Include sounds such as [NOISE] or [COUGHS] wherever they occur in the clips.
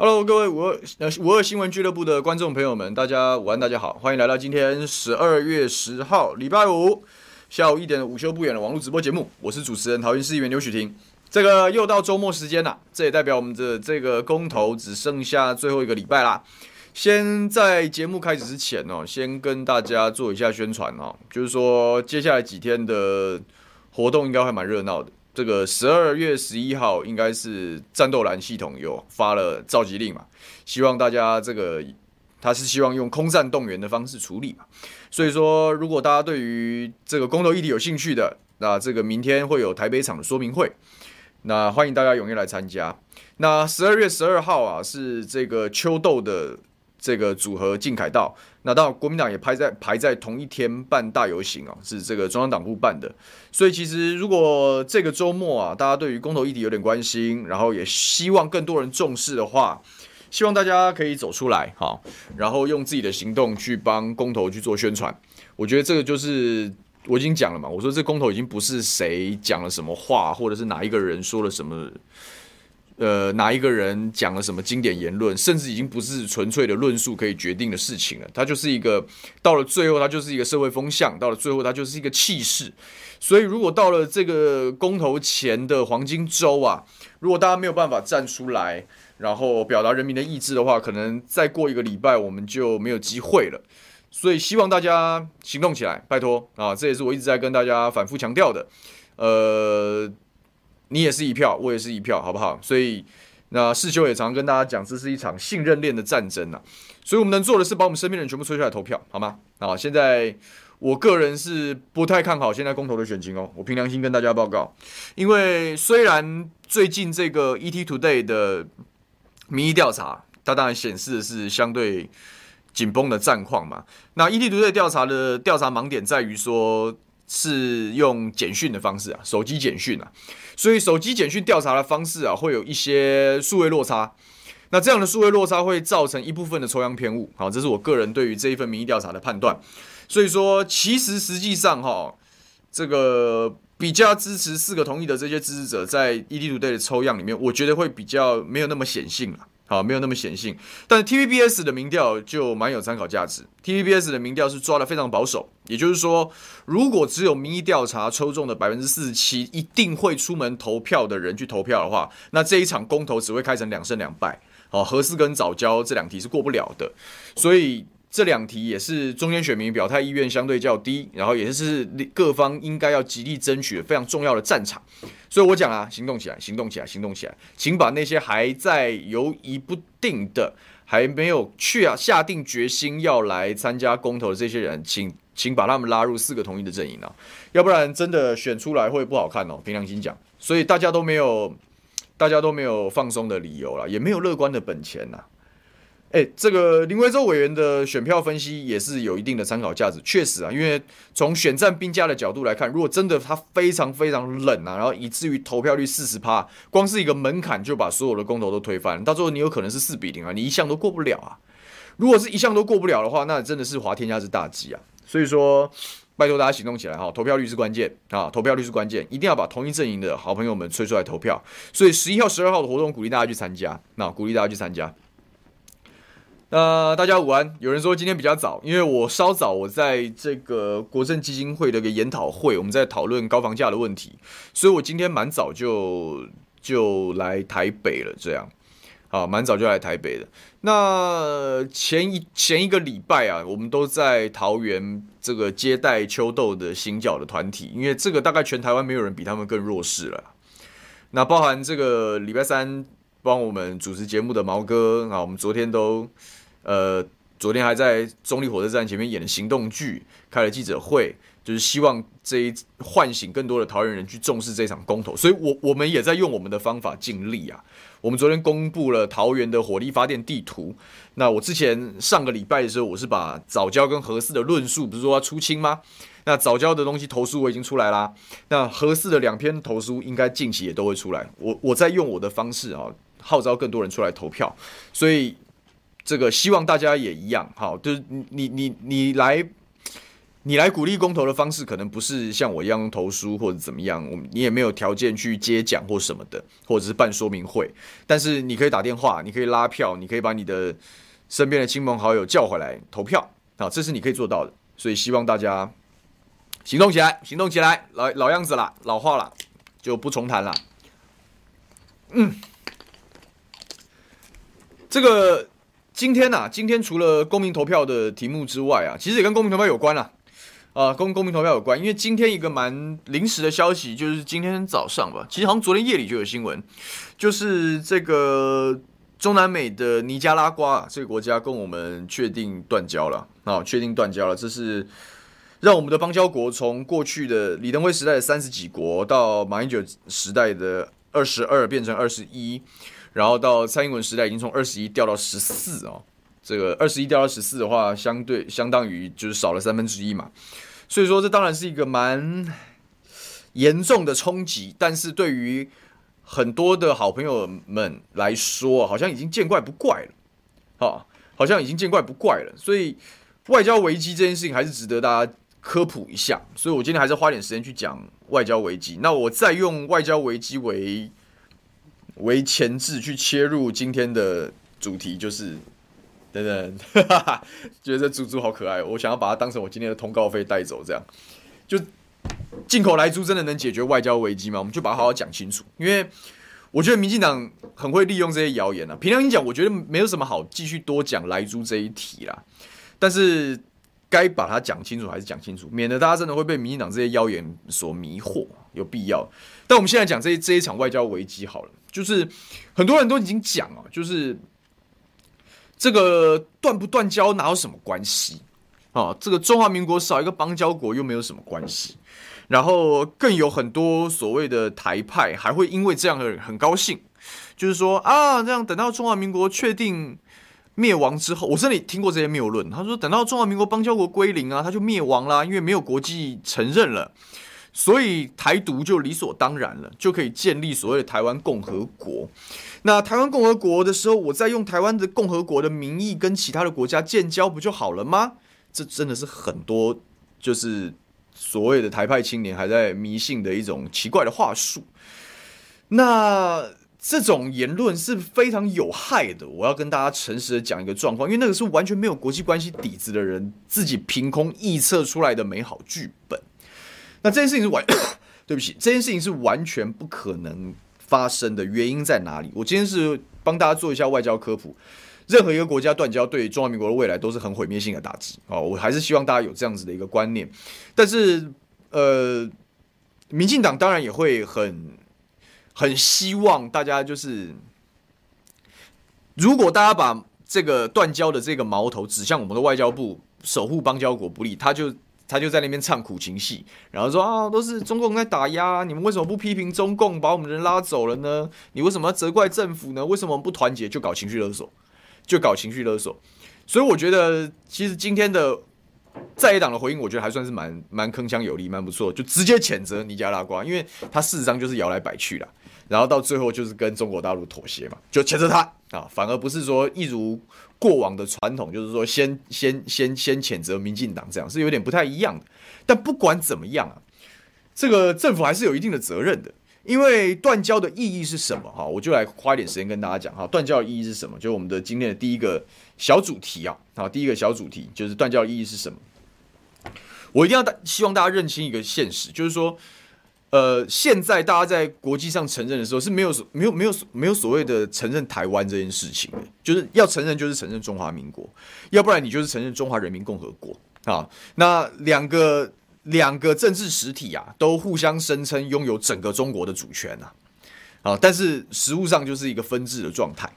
Hello，各位五二呃五二新闻俱乐部的观众朋友们，大家午安，大家好，欢迎来到今天十二月十号礼拜五下午一点的午休不远的网络直播节目，我是主持人桃园市议员刘许婷。这个又到周末时间了，这也代表我们的这个公投只剩下最后一个礼拜啦。先在节目开始之前哦，先跟大家做一下宣传哦，就是说接下来几天的活动应该会蛮热闹的。这个十二月十一号应该是战斗蓝系统有发了召集令嘛，希望大家这个他是希望用空战动员的方式处理嘛，所以说如果大家对于这个公投议题有兴趣的，那这个明天会有台北场的说明会，那欢迎大家踊跃来参加。那十二月十二号啊是这个秋豆的。这个组合靖凯道，那当然国民党也排在排在同一天办大游行啊，是这个中央党部办的。所以其实如果这个周末啊，大家对于公投议题有点关心，然后也希望更多人重视的话，希望大家可以走出来哈，然后用自己的行动去帮公投去做宣传。我觉得这个就是我已经讲了嘛，我说这公投已经不是谁讲了什么话，或者是哪一个人说了什么。呃，哪一个人讲了什么经典言论，甚至已经不是纯粹的论述可以决定的事情了。它就是一个到了最后，它就是一个社会风向；到了最后，它就是一个气势。所以，如果到了这个公投前的黄金周啊，如果大家没有办法站出来，然后表达人民的意志的话，可能再过一个礼拜，我们就没有机会了。所以，希望大家行动起来，拜托啊！这也是我一直在跟大家反复强调的。呃。你也是一票，我也是一票，好不好？所以，那世修也常跟大家讲，这是一场信任链的战争呐、啊。所以我们能做的是把我们身边的人全部催出来投票，好吗？啊，现在我个人是不太看好现在公投的选情哦。我凭良心跟大家报告，因为虽然最近这个 ET Today 的民意调查，它当然显示的是相对紧绷的战况嘛。那 ET Today 调查的调查盲点在于说，是用简讯的方式啊，手机简讯啊。所以手机简讯调查的方式啊，会有一些数位落差。那这样的数位落差会造成一部分的抽样偏误。好，这是我个人对于这一份民意调查的判断。所以说，其实实际上哈，这个比较支持四个同意的这些支持者，在 ET Today 的抽样里面，我觉得会比较没有那么显性了。好，没有那么显性，但 TVBS 的民调就蛮有参考价值。TVBS 的民调是抓的非常保守，也就是说，如果只有民意调查抽中的百分之四十七一定会出门投票的人去投票的话，那这一场公投只会开成两胜两败。好，何四跟早交这两题是过不了的，所以。这两题也是中间选民表态意愿相对较低，然后也是各方应该要极力争取的非常重要的战场。所以我讲啊，行动起来，行动起来，行动起来，请把那些还在犹疑不定的、还没有去啊下定决心要来参加公投的这些人，请请把他们拉入四个同意的阵营啊，要不然真的选出来会不好看哦。凭良心讲，所以大家都没有，大家都没有放松的理由了，也没有乐观的本钱呐。哎，这个林为洲委员的选票分析也是有一定的参考价值。确实啊，因为从选战兵家的角度来看，如果真的他非常非常冷啊，然后以至于投票率四十趴，光是一个门槛就把所有的公投都推翻，到最后你有可能是四比零啊，你一项都过不了啊。如果是一项都过不了的话，那真的是滑天下之大稽啊。所以说，拜托大家行动起来哈，投票率是关键啊，投票率是关键，一定要把同一阵营的好朋友们催出来投票。所以十一号、十二号的活动，鼓励大家去参加，那鼓励大家去参加。那、呃、大家午安。有人说今天比较早，因为我稍早，我在这个国政基金会的一个研讨会，我们在讨论高房价的问题，所以我今天蛮早就就来台北了。这样，啊，蛮早就来台北的。那前一前一个礼拜啊，我们都在桃园这个接待秋豆的行脚的团体，因为这个大概全台湾没有人比他们更弱势了。那包含这个礼拜三帮我们主持节目的毛哥啊，我们昨天都。呃，昨天还在中坜火车站前面演了行动剧，开了记者会，就是希望这一唤醒更多的桃园人去重视这场公投。所以我，我们也在用我们的方法尽力啊。我们昨天公布了桃园的火力发电地图。那我之前上个礼拜的时候，我是把早教跟核四的论述，不是说要出清吗？那早教的东西投书我已经出来啦。那核四的两篇投书应该近期也都会出来。我我在用我的方式啊，号召更多人出来投票。所以。这个希望大家也一样，好，就是你你你你来，你来鼓励公投的方式，可能不是像我一样投书或者怎么样，我你也没有条件去接奖或什么的，或者是办说明会。但是你可以打电话，你可以拉票，你可以把你的身边的亲朋好友叫回来投票啊，这是你可以做到的。所以希望大家行动起来，行动起来，老老样子啦，老话啦，就不重谈了。嗯，这个今天呐、啊，今天除了公民投票的题目之外啊，其实也跟公民投票有关啦。啊，公公民投票有关，因为今天一个蛮临时的消息，就是今天早上吧，其实好像昨天夜里就有新闻，就是这个中南美的尼加拉瓜这个国家跟我们确定断交了啊，确定断交了，这是让我们的邦交国从过去的李登辉时代的三十几国，到马英九时代的二十二变成二十一，然后到蔡英文时代已经从二十一掉到十四哦。这个二十一掉到十四的话，相对相当于就是少了三分之一嘛，所以说这当然是一个蛮严重的冲击，但是对于很多的好朋友们来说，好像已经见怪不怪了，好，好像已经见怪不怪了，所以外交危机这件事情还是值得大家科普一下，所以我今天还是花点时间去讲外交危机，那我再用外交危机为为前置去切入今天的主题，就是。等等，哈哈，觉得这猪猪好可爱，我想要把它当成我今天的通告费带走，这样就进口莱猪真的能解决外交危机吗？我们就把它好好讲清楚，因为我觉得民进党很会利用这些谣言啊。平常心讲，我觉得没有什么好继续多讲莱猪这一题啦。但是该把它讲清楚还是讲清楚，免得大家真的会被民进党这些谣言所迷惑，有必要。但我们现在讲这这一场外交危机好了，就是很多人都已经讲啊，就是。这个断不断交哪有什么关系啊？这个中华民国少一个邦交国又没有什么关系。然后更有很多所谓的台派还会因为这样而很高兴，就是说啊，这样等到中华民国确定灭亡之后，我真的听过这些谬论。他说等到中华民国邦交国归零啊，他就灭亡啦，因为没有国际承认了，所以台独就理所当然了，就可以建立所谓的台湾共和国。那台湾共和国的时候，我再用台湾的共和国的名义跟其他的国家建交，不就好了吗？这真的是很多就是所谓的台派青年还在迷信的一种奇怪的话术。那这种言论是非常有害的。我要跟大家诚实的讲一个状况，因为那个是完全没有国际关系底子的人自己凭空臆测出来的美好剧本。那这件事情是完，[COUGHS] 对不起，这件事情是完全不可能。发生的原因在哪里？我今天是帮大家做一下外交科普。任何一个国家断交，对中华民国的未来都是很毁灭性的打击啊！我还是希望大家有这样子的一个观念。但是，呃，民进党当然也会很很希望大家就是，如果大家把这个断交的这个矛头指向我们的外交部，守护邦交国不利，他就。他就在那边唱苦情戏，然后说啊，都是中共在打压，你们为什么不批评中共，把我们人拉走了呢？你为什么要责怪政府呢？为什么不团结？就搞情绪勒索，就搞情绪勒索。所以我觉得，其实今天的在野党的回应，我觉得还算是蛮蛮铿锵有力，蛮不错，就直接谴责尼加拉瓜，因为他事实上就是摇来摆去了。然后到最后就是跟中国大陆妥协嘛，就谴责他啊，反而不是说一如过往的传统，就是说先先先先谴责民进党这样，是有点不太一样的。但不管怎么样啊，这个政府还是有一定的责任的，因为断交的意义是什么？哈，我就来花一点时间跟大家讲哈，断交的意义是什么？就是我们的今天的第一个小主题啊，好，第一个小主题就是断交的意义是什么？我一定要大希望大家认清一个现实，就是说。呃，现在大家在国际上承认的时候是没有没有没有没有所谓的承认台湾这件事情的，就是要承认就是承认中华民国，要不然你就是承认中华人民共和国啊。那两个两个政治实体啊，都互相声称拥有整个中国的主权啊，啊，但是实物上就是一个分治的状态。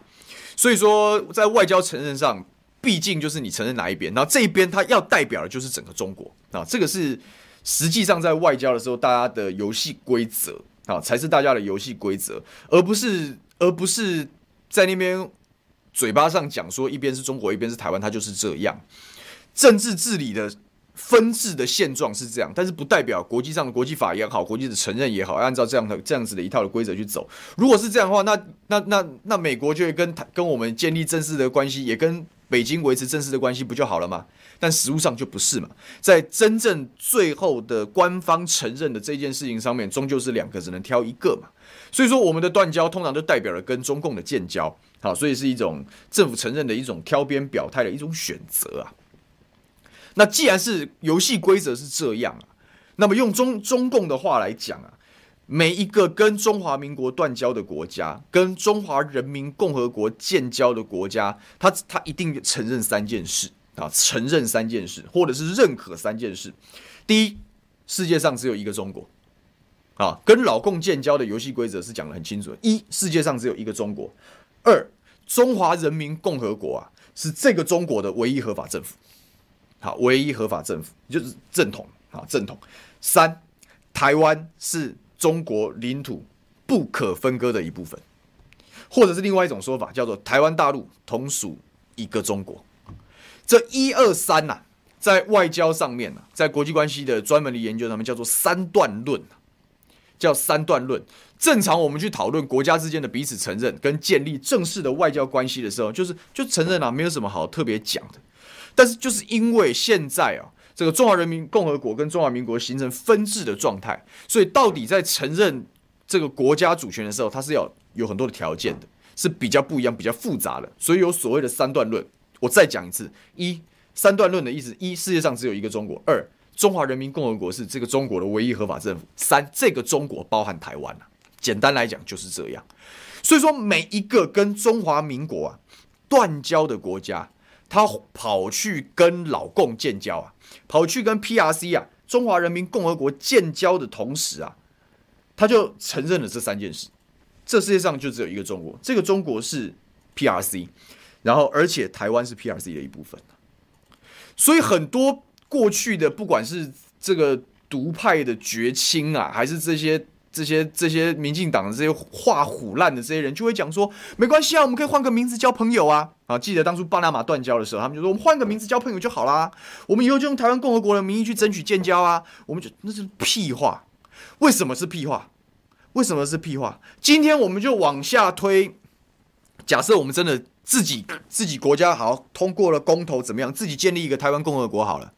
所以说，在外交承认上，毕竟就是你承认哪一边，然后这一边它要代表的就是整个中国啊，这个是。实际上，在外交的时候，大家的游戏规则啊，才是大家的游戏规则，而不是而不是在那边嘴巴上讲说一边是中国，一边是台湾，它就是这样。政治治理的分治的现状是这样，但是不代表国际上的国际法也好，国际的承认也好，按照这样的这样子的一套的规则去走。如果是这样的话，那那那那美国就会跟跟我们建立正式的关系，也跟北京维持正式的关系不就好了吗？但实物上就不是嘛，在真正最后的官方承认的这件事情上面，终究是两个只能挑一个嘛。所以说，我们的断交通常就代表了跟中共的建交，好，所以是一种政府承认的一种挑边表态的一种选择啊。那既然是游戏规则是这样啊，那么用中中共的话来讲啊，每一个跟中华民国断交的国家，跟中华人民共和国建交的国家，他他一定承认三件事。啊，承认三件事，或者是认可三件事。第一，世界上只有一个中国。啊，跟老共建交的游戏规则是讲得很清楚的：一，世界上只有一个中国；二，中华人民共和国啊，是这个中国的唯一合法政府。好，唯一合法政府就是正统。好，正统。三，台湾是中国领土不可分割的一部分，或者是另外一种说法，叫做台湾大陆同属一个中国。这一二三呐，在外交上面呢，在国际关系的专门的研究上面叫做三段论，叫三段论。正常我们去讨论国家之间的彼此承认跟建立正式的外交关系的时候，就是就承认啊，没有什么好特别讲的。但是就是因为现在啊，这个中华人民共和国跟中华民国形成分治的状态，所以到底在承认这个国家主权的时候，它是要有很多的条件的，是比较不一样、比较复杂的，所以有所谓的三段论。我再讲一次：一、三段论的意思；一、世界上只有一个中国；二、中华人民共和国是这个中国的唯一合法政府；三、这个中国包含台湾啊。简单来讲就是这样。所以说，每一个跟中华民国啊断交的国家，他跑去跟老共建交啊，跑去跟 PRC 啊中华人民共和国建交的同时啊，他就承认了这三件事：这世界上就只有一个中国，这个中国是 PRC。然后，而且台湾是 PRC 的一部分，所以很多过去的不管是这个独派的绝亲啊，还是这些这些这些民进党的这些画虎烂的这些人，就会讲说，没关系啊，我们可以换个名字交朋友啊。啊，记得当初巴拿马断交的时候，他们就说，我们换个名字交朋友就好啦，我们以后就用台湾共和国的名义去争取建交啊。我们就那是屁话，为什么是屁话？为什么是屁话？今天我们就往下推，假设我们真的。自己自己国家好通过了公投怎么样？自己建立一个台湾共和国好了，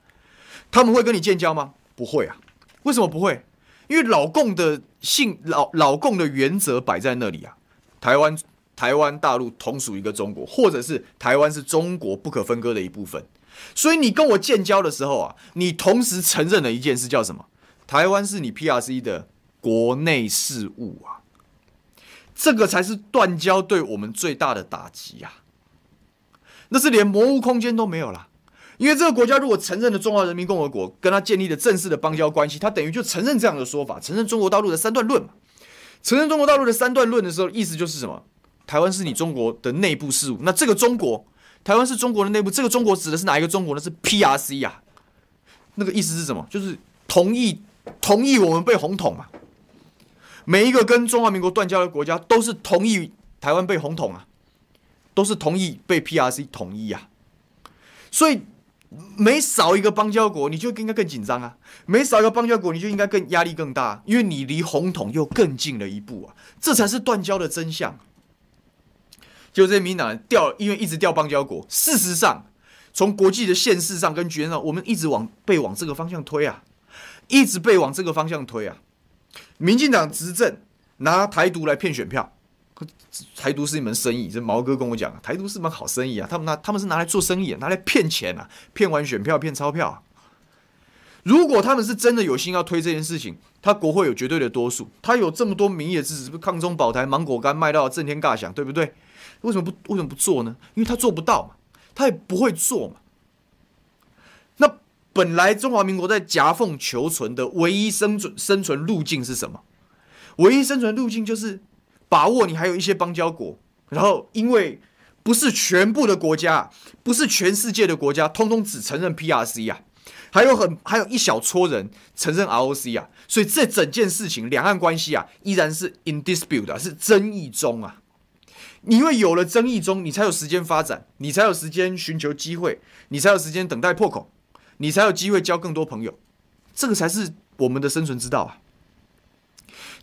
他们会跟你建交吗？不会啊，为什么不会？因为老共的性老老共的原则摆在那里啊，台湾台湾大陆同属一个中国，或者是台湾是中国不可分割的一部分。所以你跟我建交的时候啊，你同时承认了一件事，叫什么？台湾是你 PRC 的国内事务啊。这个才是断交对我们最大的打击呀！那是连模糊空间都没有了，因为这个国家如果承认了中华人民共和国，跟他建立了正式的邦交关系，他等于就承认这样的说法，承认中国大陆的三段论嘛。承认中国大陆的三段论的时候，意思就是什么？台湾是你中国的内部事务。那这个中国，台湾是中国的内部，这个中国指的是哪一个中国呢？是 PRC 呀。那个意思是什么？就是同意同意我们被红统嘛。每一个跟中华民国断交的国家都是同意台湾被红统啊，都是同意被 PRC 统一啊，所以每少一个邦交国，你就应该更紧张啊；每少一个邦交国，你就应该更压力更大，因为你离红统又更近了一步啊，这才是断交的真相。就这民党掉，因为一直调邦交国，事实上，从国际的现实上跟局面上，我们一直往被往这个方向推啊，一直被往这个方向推啊。民进党执政拿台独来骗选票，台独是一门生意。这毛哥跟我讲，台独是门好生意啊。他们拿他们是拿来做生意，拿来骗钱啊，骗完选票骗钞票。如果他们是真的有心要推这件事情，他国会有绝对的多数，他有这么多民意支持，不抗中保台，芒果干卖到震天尬响，对不对？为什么不为什么不做呢？因为他做不到嘛，他也不会做嘛。那。本来中华民国在夹缝求存的唯一生存生存路径是什么？唯一生存路径就是把握你还有一些邦交国，然后因为不是全部的国家，不是全世界的国家，通通只承认 PRC 啊，还有很还有一小撮人承认 ROC 啊，所以这整件事情两岸关系啊依然是 in dispute 啊，是争议中啊。你因为有了争议中，你才有时间发展，你才有时间寻求机会，你才有时间等待破口。你才有机会交更多朋友，这个才是我们的生存之道啊！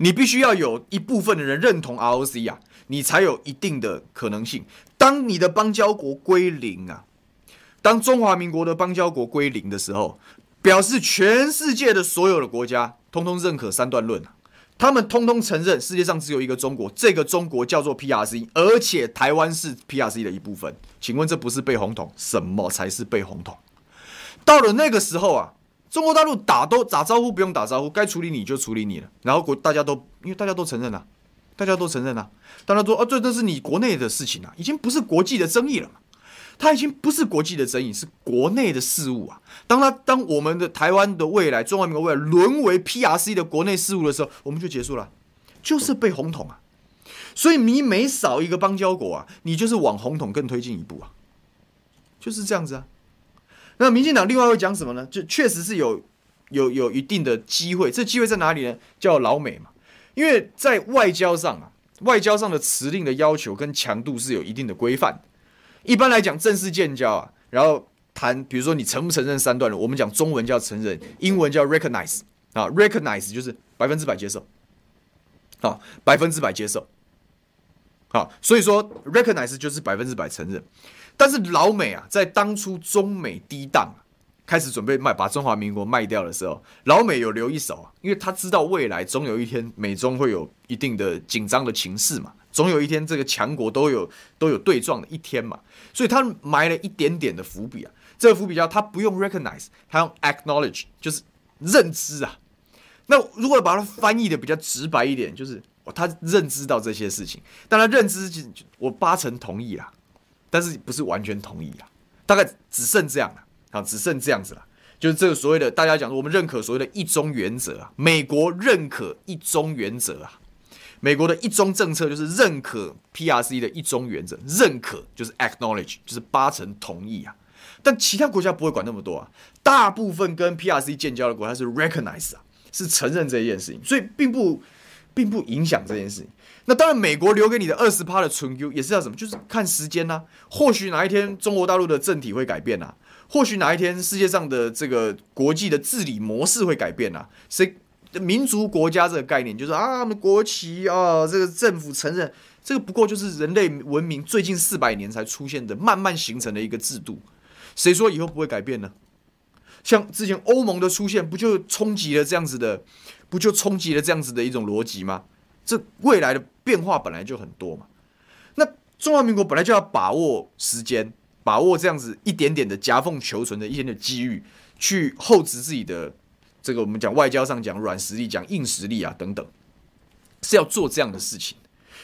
你必须要有一部分的人认同 ROC 啊，你才有一定的可能性。当你的邦交国归零啊，当中华民国的邦交国归零的时候，表示全世界的所有的国家通通认可三段论，他们通通承认世界上只有一个中国，这个中国叫做 PRC，而且台湾是 PRC 的一部分。请问这不是被红统？什么才是被红统？到了那个时候啊，中国大陆打都打招呼不用打招呼，该处理你就处理你了。然后国大家都因为大家都承认了，大家都承认了，大家说啊，这这是你国内的事情啊，已经不是国际的争议了嘛。它已经不是国际的争议，是国内的事务啊。当它当我们的台湾的未来、中华民国未来沦为 PRC 的国内事务的时候，我们就结束了，就是被红统啊。所以你每少一个邦交国啊，你就是往红统更推进一步啊，就是这样子啊。那民进党另外会讲什么呢？就确实是有有有一定的机会，这机会在哪里呢？叫老美嘛，因为在外交上啊，外交上的辞令的要求跟强度是有一定的规范。一般来讲，正式建交啊，然后谈，比如说你承不承认三段论，我们讲中文叫承认，英文叫 recognize 啊，recognize 就是百分之百接受，啊，百分之百接受，好，所以说 recognize 就是百分之百承认。但是老美啊，在当初中美低档开始准备卖把中华民国卖掉的时候，老美有留一手啊，因为他知道未来总有一天美中会有一定的紧张的情势嘛。总有一天，这个强国都有都有对撞的一天嘛，所以他埋了一点点的伏笔啊。这个伏笔叫他不用 recognize，他用 acknowledge，就是认知啊。那如果把它翻译的比较直白一点，就是他认知到这些事情，但他认知我八成同意啦，但是不是完全同意啊？大概只剩这样了啊，只剩这样子了，就是这个所谓的大家讲说，我们认可所谓的一中原则啊，美国认可一中原则啊。美国的一中政策就是认可 PRC 的一中原则，认可就是 acknowledge，就是八成同意啊。但其他国家不会管那么多啊，大部分跟 PRC 建交的国家是 recognize 啊，是承认这件事情，所以并不并不影响这件事情。那当然，美国留给你的二十趴的存 Q 也是要什么？就是看时间呐、或许哪一天中国大陆的政体会改变啊，或许哪一天世界上的这个国际的治理模式会改变啊，谁？民族国家这个概念，就是啊，我们国旗啊，这个政府承认，这个不过就是人类文明最近四百年才出现的，慢慢形成的一个制度。谁说以后不会改变呢？像之前欧盟的出现，不就冲击了这样子的，不就冲击了这样子的一种逻辑吗？这未来的变化本来就很多嘛。那中华民国本来就要把握时间，把握这样子一点点的夹缝求存的一些的机遇，去厚植自己的。这个我们讲外交上讲软实力，讲硬实力啊等等，是要做这样的事情。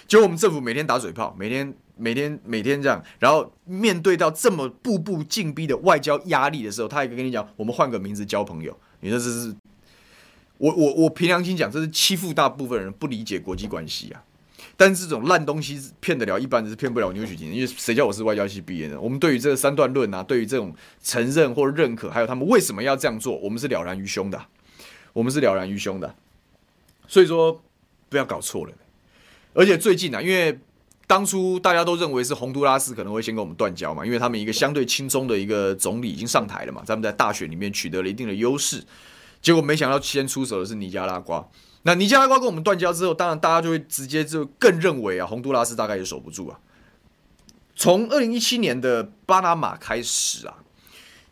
结果我们政府每天打嘴炮，每天每天每天这样，然后面对到这么步步紧逼的外交压力的时候，他还跟你讲，我们换个名字交朋友。你说这是？我我我凭良心讲，这是欺负大部分人不理解国际关系啊。但是这种烂东西骗得了一般人，是骗不了牛煦庭。因为谁叫我是外交系毕业的？我们对于这个三段论啊，对于这种承认或认可，还有他们为什么要这样做，我们是了然于胸的。我们是了然于胸的。所以说不要搞错了。而且最近啊，因为当初大家都认为是洪都拉斯可能会先跟我们断交嘛，因为他们一个相对亲中的一个总理已经上台了嘛，他们在大选里面取得了一定的优势。结果没想到先出手的是尼加拉瓜。那尼加拉瓜跟我们断交之后，当然大家就会直接就更认为啊，洪都拉斯大概也守不住啊。从二零一七年的巴拿马开始啊，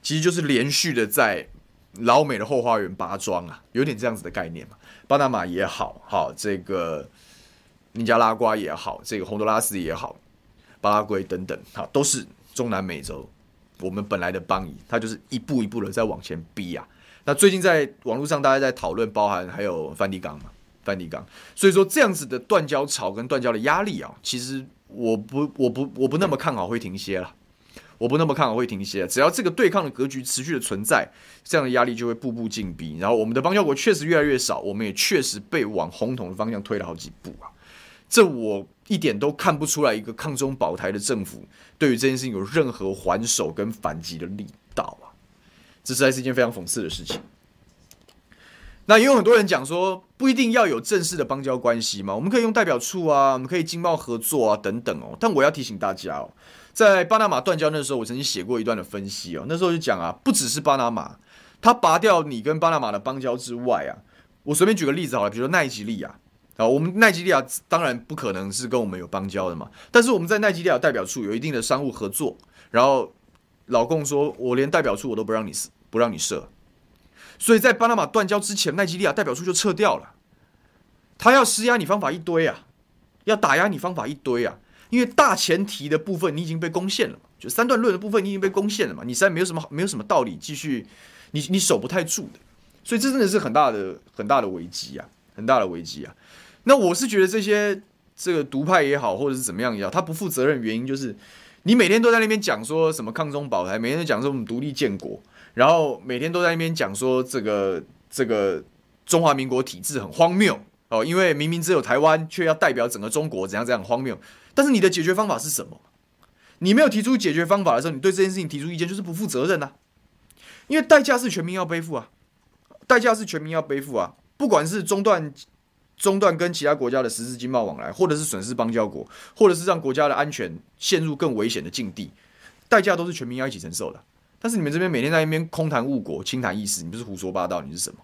其实就是连续的在老美的后花园拔庄啊，有点这样子的概念嘛。巴拿马也好，好这个尼加拉瓜也好，这个洪都拉斯也好，巴拉圭等等，好都是中南美洲我们本来的邦谊，它就是一步一步的在往前逼啊。那最近在网络上，大家在讨论，包含还有梵蒂冈嘛，梵蒂冈。所以说这样子的断交潮跟断交的压力啊，其实我不我不我不那么看好会停歇了，我不那么看好会停歇。只要这个对抗的格局持续的存在，这样的压力就会步步紧逼。然后我们的邦交国确实越来越少，我们也确实被往红统的方向推了好几步啊。这我一点都看不出来，一个抗中保台的政府对于这件事情有任何还手跟反击的力道。这实在是一件非常讽刺的事情。那也有很多人讲说，不一定要有正式的邦交关系嘛，我们可以用代表处啊，我们可以经贸合作啊，等等哦。但我要提醒大家哦，在巴拿马断交那时候，我曾经写过一段的分析哦。那时候就讲啊，不只是巴拿马，他拔掉你跟巴拿马的邦交之外啊，我随便举个例子好了，比如说奈及利亚啊，我们奈及利亚当然不可能是跟我们有邦交的嘛，但是我们在奈及利亚代表处有一定的商务合作，然后。老共说，我连代表处我都不让你不让你设，所以在巴拿马断交之前，奈及利亚代表处就撤掉了。他要施压你方法一堆啊，要打压你方法一堆啊，因为大前提的部分你已经被攻陷了，就三段论的部分你已经被攻陷了嘛，你实在没有什么没有什么道理继续，你你守不太住的，所以这真的是很大的很大的危机啊，很大的危机啊。那我是觉得这些这个独派也好，或者是怎么样也好，他不负责任原因就是。你每天都在那边讲说什么抗中保台，每天都讲说我们独立建国，然后每天都在那边讲说这个这个中华民国体制很荒谬哦，因为明明只有台湾，却要代表整个中国，怎样怎样荒谬。但是你的解决方法是什么？你没有提出解决方法的时候，你对这件事情提出意见就是不负责任呐、啊，因为代价是全民要背负啊，代价是全民要背负啊，不管是中断。中断跟其他国家的实质经贸往来，或者是损失邦交国，或者是让国家的安全陷入更危险的境地，代价都是全民要一起承受的。但是你们这边每天在那边空谈误国、轻谈意思，你不是胡说八道，你是什么？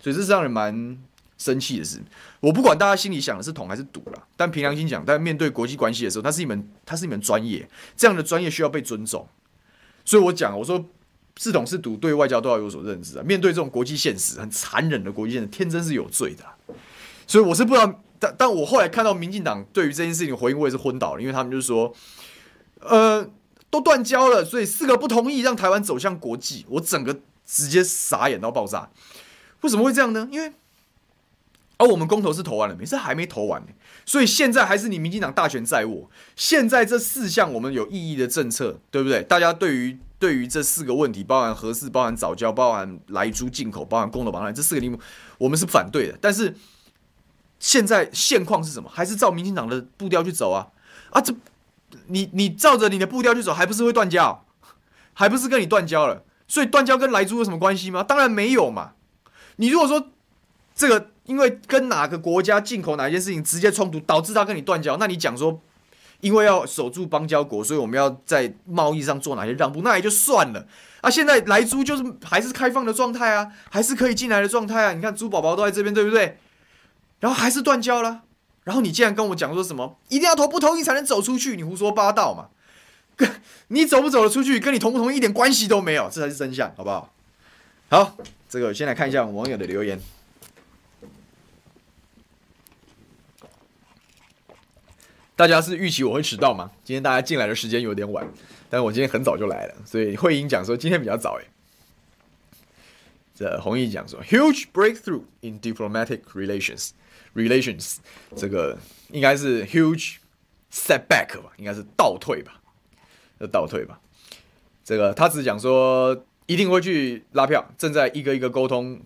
所以这是让人蛮生气的事。我不管大家心里想的是统还是独啦，但凭良心讲，但面对国际关系的时候，它是一门它是一门专业，这样的专业需要被尊重。所以我讲，我说是统是独，对外交都要有所认知啊。面对这种国际现实，很残忍的国际现实，天真是有罪的。所以我是不知道，但但我后来看到民进党对于这件事情的回应，我也是昏倒了，因为他们就是说，呃，都断交了，所以四个不同意让台湾走向国际，我整个直接傻眼到爆炸。为什么会这样呢？因为，而、我们公投是投完了没？是还没投完呢，所以现在还是你民进党大权在握。现在这四项我们有意义的政策，对不对？大家对于对于这四个问题，包含核四、包含藻礁、包含来猪进口、包含公投绑这四个题目，我们是反对的，但是。现在现况是什么？还是照民进党的步调去走啊？啊，这你你照着你的步调去走，还不是会断交？还不是跟你断交了？所以断交跟莱猪有什么关系吗？当然没有嘛。你如果说这个因为跟哪个国家进口哪件事情直接冲突，导致他跟你断交，那你讲说因为要守住邦交国，所以我们要在贸易上做哪些让步，那也就算了。啊，现在莱猪就是还是开放的状态啊，还是可以进来的状态啊。你看猪宝宝都在这边，对不对？然后还是断交了，然后你竟然跟我讲说什么一定要投不同意才能走出去？你胡说八道嘛！跟你走不走得出去，跟你同不同意一点关系都没有，这才是真相，好不好？好，这个先来看一下网友的留言。大家是预期我会迟到吗？今天大家进来的时间有点晚，但我今天很早就来了，所以慧英讲说今天比较早诶。这弘毅讲说，huge breakthrough in diplomatic relations。Relations，这个应该是 huge setback 吧，应该是倒退吧，呃，倒退吧。这个他只讲说一定会去拉票，正在一个一个沟通。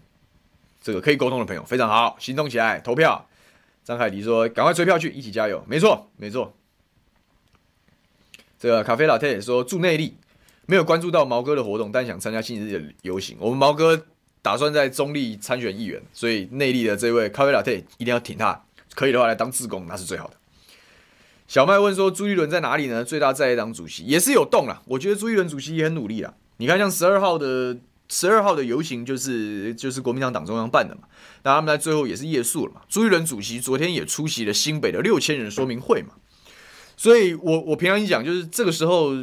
这个可以沟通的朋友非常好，行动起来投票。张凯迪说：“赶快追票去，一起加油。”没错，没错。这个咖啡老太也说祝内力，没有关注到毛哥的活动，但想参加星期日的游行。我们毛哥。打算在中立参选议员，所以内力的这位咖啡老特一定要挺他，可以的话来当自工，那是最好的。小麦问说：“朱立伦在哪里呢？”最大在野党主席也是有动了，[LAUGHS] 我觉得朱立伦主席也很努力了。你看，像十二号的十二号的游行，就是就是国民党党中央办的嘛，那他们在最后也是夜宿了嘛。朱立伦主席昨天也出席了新北的六千人说明会嘛，所以我我平常一讲，就是这个时候，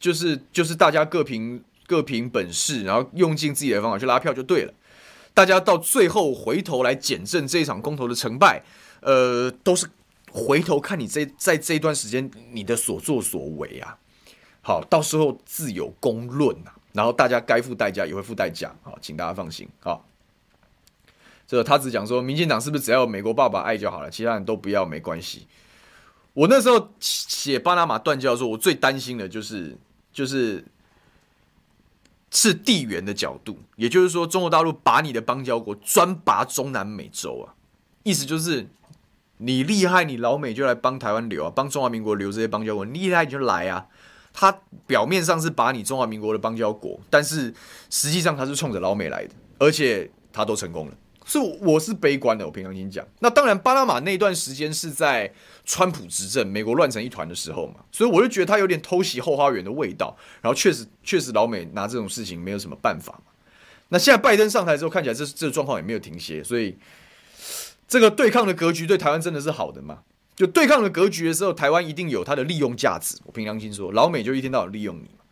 就是就是大家各凭。各凭本事，然后用尽自己的方法去拉票就对了。大家到最后回头来检证这一场公投的成败，呃，都是回头看你这在这一段时间你的所作所为啊。好，到时候自有公论呐。然后大家该付代价也会付代价。好，请大家放心。好，这他只讲说，民进党是不是只要美国爸爸爱就好了，其他人都不要没关系。我那时候写巴拿马断交的时候，我最担心的就是就是。是地缘的角度，也就是说，中国大陆把你的邦交国专拔中南美洲啊，意思就是你厉害，你老美就来帮台湾留啊，帮中华民国留这些邦交国，你厉害你就来啊。他表面上是把你中华民国的邦交国，但是实际上他是冲着老美来的，而且他都成功了。是我是悲观的，我平常心讲。那当然，巴拿马那段时间是在川普执政、美国乱成一团的时候嘛，所以我就觉得他有点偷袭后花园的味道。然后确实，确实老美拿这种事情没有什么办法嘛。那现在拜登上台之后，看起来这这状况也没有停歇，所以这个对抗的格局对台湾真的是好的嘛？就对抗的格局的时候，台湾一定有它的利用价值。我凭良心说，老美就一天到晚利用你嘛。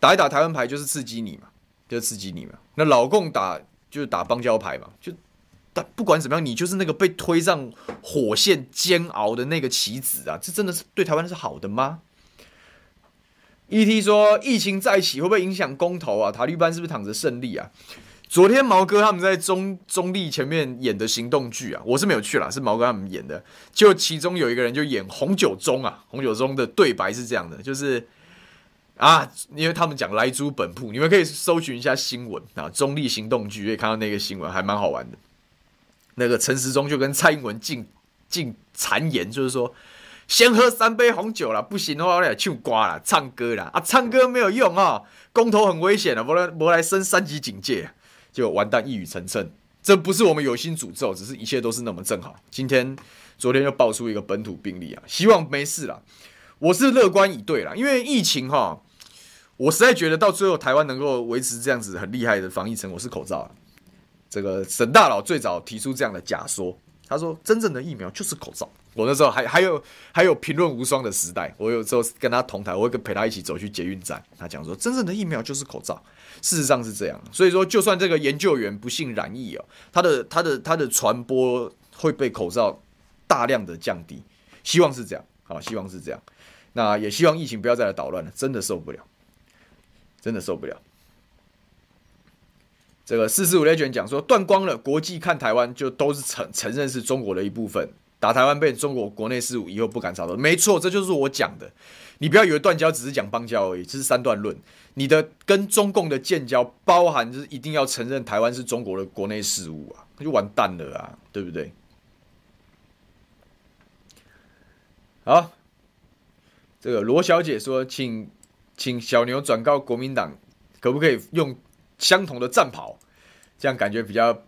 打一打台湾牌就是刺激你嘛，就是刺激你嘛。那老共打就是打邦交牌嘛，就但不管怎么样，你就是那个被推上火线煎熬的那个棋子啊，这真的是对台湾是好的吗？ET 说疫情再起会不会影响公投啊？塔利班是不是躺着胜利啊？昨天毛哥他们在中中立前面演的行动剧啊，我是没有去啦，是毛哥他们演的。就其中有一个人就演红酒中啊，红酒中的对白是这样的，就是啊，因为他们讲莱猪本铺，你们可以搜寻一下新闻啊，中立行动剧可以看到那个新闻，还蛮好玩的。那个陈时中就跟蔡英文进进谗言，就是说先喝三杯红酒啦，不行的话我俩唱歌啦，唱歌啦啊，唱歌没有用啊、公投很危险啊，不来不来升三级警戒。就完蛋，一语成谶。这不是我们有心诅咒，只是一切都是那么正好。今天、昨天又爆出一个本土病例啊，希望没事啦。我是乐观以对啦，因为疫情哈，我实在觉得到最后台湾能够维持这样子很厉害的防疫成果是口罩。这个沈大佬最早提出这样的假说，他说真正的疫苗就是口罩。我那时候还还有还有评论无双的时代，我有时候跟他同台，我会跟陪他一起走去捷运站。他讲说真正的疫苗就是口罩。事实上是这样，所以说，就算这个研究员不幸染疫哦，他的、他的、他的传播会被口罩大量的降低，希望是这样，好，希望是这样。那也希望疫情不要再来捣乱了，真的受不了，真的受不了。这个四四五类卷讲说断光了，国际看台湾就都是承承认是中国的一部分，打台湾被中国国内事务，以后不敢吵了。没错，这就是我讲的。你不要以为断交只是讲邦交而已，这是三段论。你的跟中共的建交包含就是一定要承认台湾是中国的国内事务啊，那就完蛋了啊，对不对？好，这个罗小姐说，请请小牛转告国民党，可不可以用相同的战袍？这样感觉比较。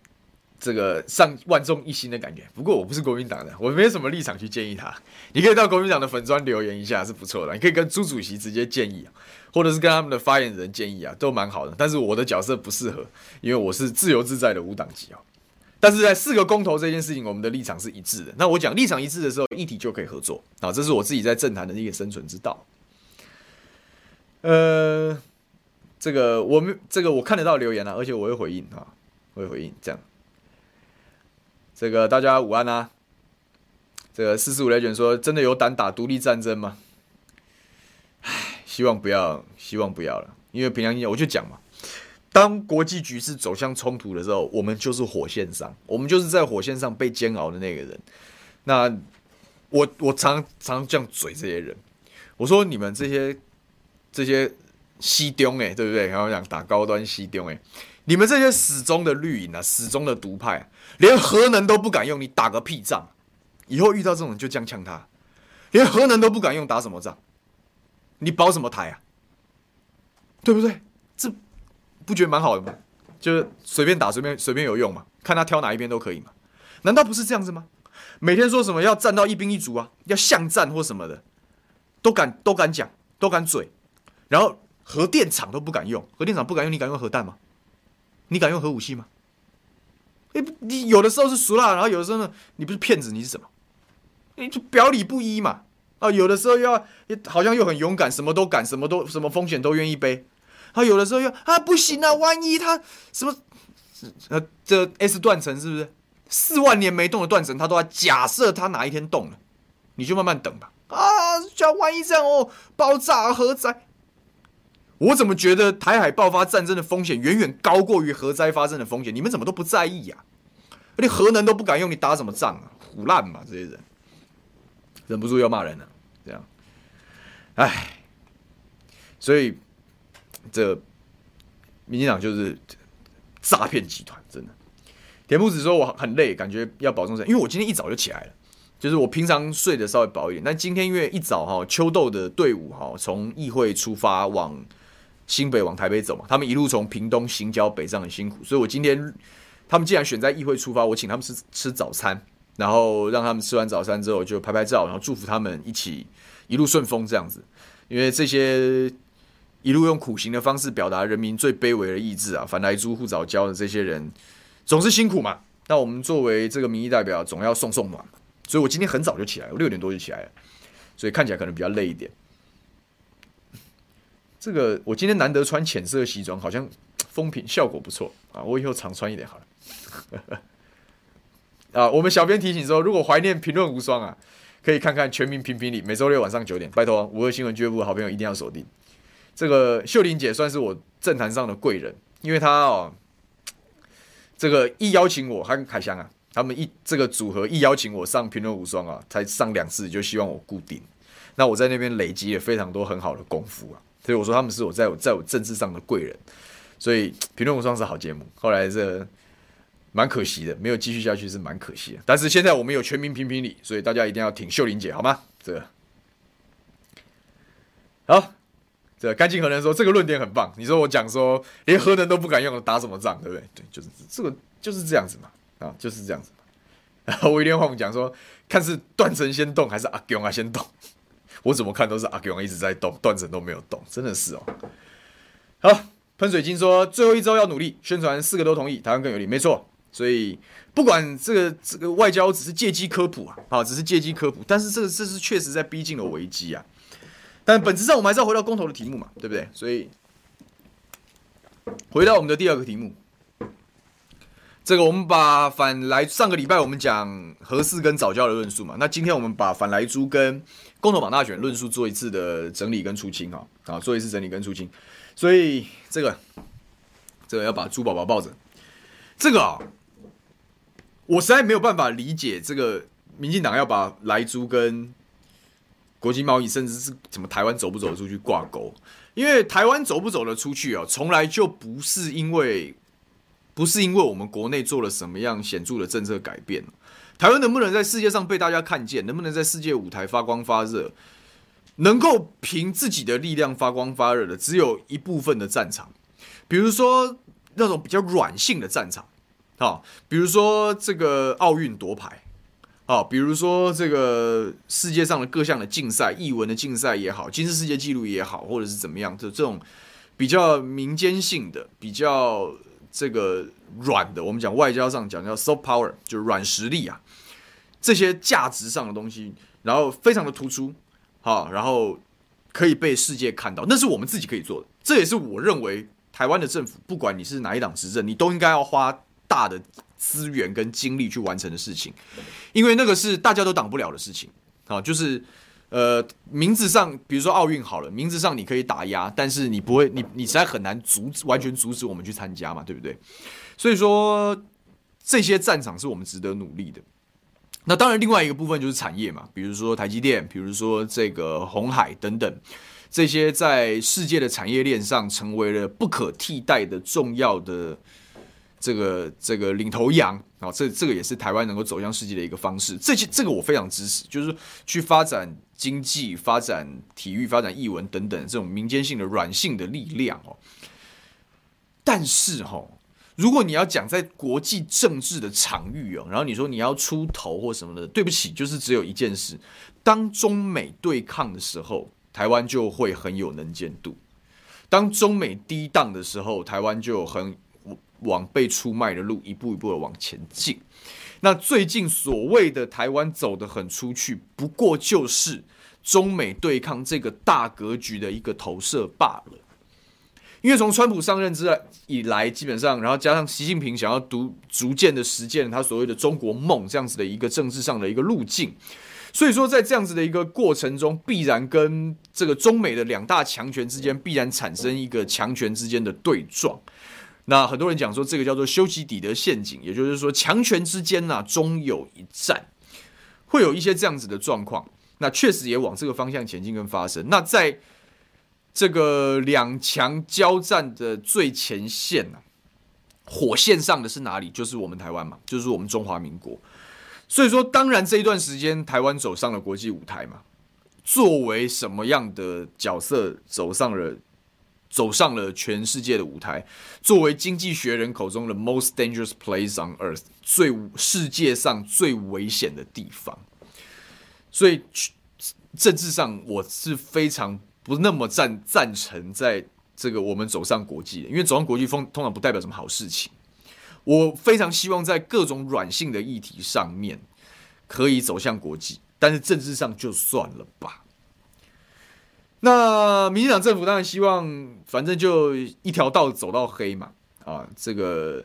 这个上万众一心的感觉，不过我不是国民党的，我没什么立场去建议他。你可以到国民党的粉砖留言一下，是不错的。你可以跟朱主席直接建议，或者是跟他们的发言人建议啊，都蛮好的。但是我的角色不适合，因为我是自由自在的无党籍啊。但是在四个公投这件事情，我们的立场是一致的。那我讲立场一致的时候，议题就可以合作啊，这是我自己在政坛的一个生存之道。呃，这个我们这个我看得到留言啊，而且我会回应啊，我会回应这样。这个大家午安啊！这个四四五雷卷说：“真的有胆打独立战争吗？”唉，希望不要，希望不要了。因为平常我就讲嘛，当国际局势走向冲突的时候，我们就是火线上，我们就是在火线上被煎熬的那个人。那我我常常这样嘴这些人，我说你们这些这些西中哎，对不对？然后讲打高端西中哎，你们这些死忠的绿营啊，死忠的独派啊。连核能都不敢用，你打个屁仗！以后遇到这种人就这样呛他，连核能都不敢用，打什么仗？你保什么台啊？对不对？这不觉得蛮好的吗？就是随便打，随便随便有用嘛，看他挑哪一边都可以嘛。难道不是这样子吗？每天说什么要战到一兵一卒啊，要巷战或什么的，都敢都敢讲，都敢嘴，然后核电厂都不敢用，核电厂不敢用，你敢用核弹吗？你敢用核武器吗？你你有的时候是俗辣，然后有的时候呢，你不是骗子，你是什么？你就表里不一嘛。啊，有的时候要好像又很勇敢，什么都敢，什么都什么风险都愿意背。啊，有的时候又啊不行啊，万一他什么呃这 S 断层是不是四万年没动的断层，他都要假设他哪一天动了，你就慢慢等吧。啊，叫万一这样哦，爆炸核灾。我怎么觉得台海爆发战争的风险远远高过于核灾发生的风险？你们怎么都不在意呀？连核能都不敢用，你打什么仗啊？唬烂嘛，这些人忍不住要骂人了。这样，唉，所以这民进党就是诈骗集团，真的。田木子说我很累，感觉要保重身体，因为我今天一早就起来了，就是我平常睡得稍微薄一点，但今天因为一早哈，秋豆的队伍哈从议会出发往。新北往台北走嘛，他们一路从屏东行脚北上很辛苦，所以我今天他们既然选在议会出发，我请他们吃吃早餐，然后让他们吃完早餐之后就拍拍照，然后祝福他们一起一路顺风这样子。因为这些一路用苦行的方式表达人民最卑微的意志啊，反莱猪护藻礁的这些人总是辛苦嘛。那我们作为这个民意代表，总要送送暖嘛，所以我今天很早就起来，我六点多就起来了，所以看起来可能比较累一点。这个我今天难得穿浅色西装，好像风评效果不错啊，我以后常穿一点好了。[LAUGHS] 啊，我们小编提醒说，如果怀念评论无双啊，可以看看全民评评理，每周六晚上九点，拜托五二新闻俱乐部好朋友一定要锁定。这个秀玲姐算是我政坛上的贵人，因为她哦，这个一邀请我，还有凯翔啊，他们一这个组合一邀请我上评论无双啊，才上两次就希望我固定。那我在那边累积了非常多很好的功夫啊，所以我说他们是我在我在我政治上的贵人，所以评论无双是好节目。后来这蛮可惜的，没有继续下去是蛮可惜的。但是现在我们有全民评评理，所以大家一定要挺秀玲姐好吗？这个好。这干净核能说这个论点很棒。你说我讲说连核能都不敢用，打什么仗，对不对？对，就是这个就是这样子嘛，啊，就是这样子嘛。[LAUGHS] 然后威廉·霍姆讲说，看是断层先动还是阿勇啊先动？我怎么看都是阿勇一直在动，断层都没有动，真的是哦。好，喷水晶说最后一周要努力宣传，四个都同意，台湾更有利，没错。所以不管这个这个外交只是借机科普啊，好，只是借机科普，但是这个这是确实在逼近了危机啊。但本质上，我们还是要回到公投的题目嘛，对不对？所以回到我们的第二个题目，这个我们把反来上个礼拜我们讲核四跟早教的论述嘛，那今天我们把反来猪跟公投绑大选论述做一次的整理跟出清啊，啊，做一次整理跟出清。所以这个这个要把猪宝宝抱着，这个啊，我实在没有办法理解这个民进党要把莱猪跟国际贸易，甚至是什么台湾走不走得出去挂钩？因为台湾走不走得出去啊，从来就不是因为，不是因为我们国内做了什么样显著的政策改变。台湾能不能在世界上被大家看见？能不能在世界舞台发光发热？能够凭自己的力量发光发热的，只有一部分的战场，比如说那种比较软性的战场，啊，比如说这个奥运夺牌。好，比如说这个世界上的各项的竞赛，译文的竞赛也好，金氏世界纪录也好，或者是怎么样，就这种比较民间性的、比较这个软的，我们讲外交上讲叫 soft power，就是软实力啊，这些价值上的东西，然后非常的突出，好，然后可以被世界看到，那是我们自己可以做的，这也是我认为台湾的政府，不管你是哪一党执政，你都应该要花大的。资源跟精力去完成的事情，因为那个是大家都挡不了的事情啊。就是呃，名字上，比如说奥运好了，名字上你可以打压，但是你不会，你你实在很难阻止，完全阻止我们去参加嘛，对不对？所以说这些战场是我们值得努力的。那当然，另外一个部分就是产业嘛，比如说台积电，比如说这个红海等等，这些在世界的产业链上成为了不可替代的重要的。这个这个领头羊啊，这这个也是台湾能够走向世界的一个方式。这些这个我非常支持，就是去发展经济、发展体育、发展艺文等等这种民间性的软性的力量哦。但是哈，如果你要讲在国际政治的场域哦，然后你说你要出头或什么的，对不起，就是只有一件事：当中美对抗的时候，台湾就会很有能见度；当中美低档的时候，台湾就很。往被出卖的路一步一步的往前进。那最近所谓的台湾走得很出去，不过就是中美对抗这个大格局的一个投射罢了。因为从川普上任之以来，基本上，然后加上习近平想要独逐渐的实践他所谓的中国梦这样子的一个政治上的一个路径，所以说在这样子的一个过程中，必然跟这个中美的两大强权之间必然产生一个强权之间的对撞。那很多人讲说，这个叫做修昔底德陷阱，也就是说，强权之间呢，终有一战，会有一些这样子的状况。那确实也往这个方向前进跟发生。那在这个两强交战的最前线呢，火线上的是哪里？就是我们台湾嘛，就是我们中华民国。所以说，当然这一段时间，台湾走上了国际舞台嘛，作为什么样的角色走上了？走上了全世界的舞台，作为经济学人口中的 most dangerous place on earth，最世界上最危险的地方。所以政治上我是非常不那么赞赞成在这个我们走上国际的，因为走上国际风通常不代表什么好事情。我非常希望在各种软性的议题上面可以走向国际，但是政治上就算了吧。那民进党政府当然希望，反正就一条道走到黑嘛，啊，这个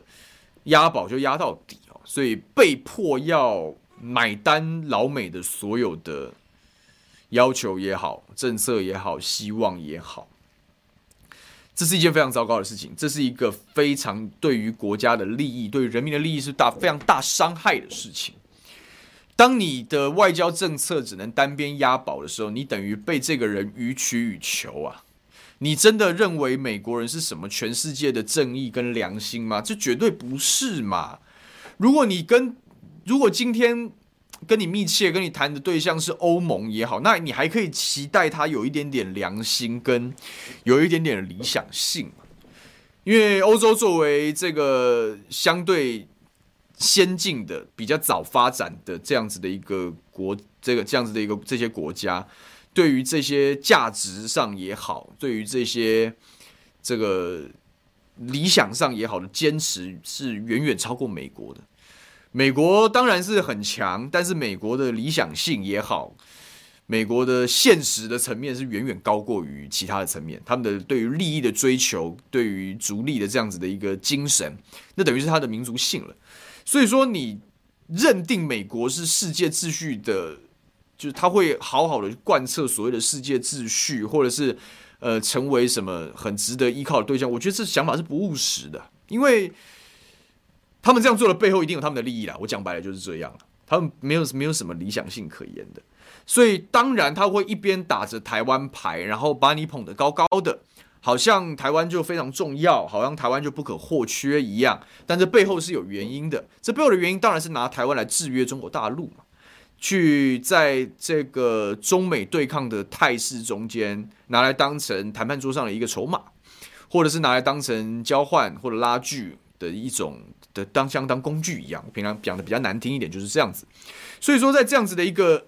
押宝就押到底哦，所以被迫要买单老美的所有的要求也好，政策也好，希望也好，这是一件非常糟糕的事情，这是一个非常对于国家的利益、对于人民的利益是大非常大伤害的事情。当你的外交政策只能单边押宝的时候，你等于被这个人予取予求啊！你真的认为美国人是什么全世界的正义跟良心吗？这绝对不是嘛！如果你跟如果今天跟你密切跟你谈的对象是欧盟也好，那你还可以期待他有一点点良心跟有一点点理想性，因为欧洲作为这个相对。先进的、比较早发展的这样子的一个国，这个这样子的一个这些国家，对于这些价值上也好，对于这些这个理想上也好的坚持，是远远超过美国的。美国当然是很强，但是美国的理想性也好，美国的现实的层面是远远高过于其他的层面。他们的对于利益的追求，对于逐利的这样子的一个精神，那等于是他的民族性了。所以说，你认定美国是世界秩序的，就是他会好好的贯彻所谓的世界秩序，或者是呃成为什么很值得依靠的对象？我觉得这想法是不务实的，因为他们这样做的背后一定有他们的利益啦。我讲白了就是这样，他们没有没有什么理想性可言的，所以当然他会一边打着台湾牌，然后把你捧得高高的。好像台湾就非常重要，好像台湾就不可或缺一样，但这背后是有原因的。这背后的原因当然是拿台湾来制约中国大陆嘛，去在这个中美对抗的态势中间拿来当成谈判桌上的一个筹码，或者是拿来当成交换或者拉锯的一种的当相当工具一样。平常讲的比较难听一点就是这样子。所以说，在这样子的一个。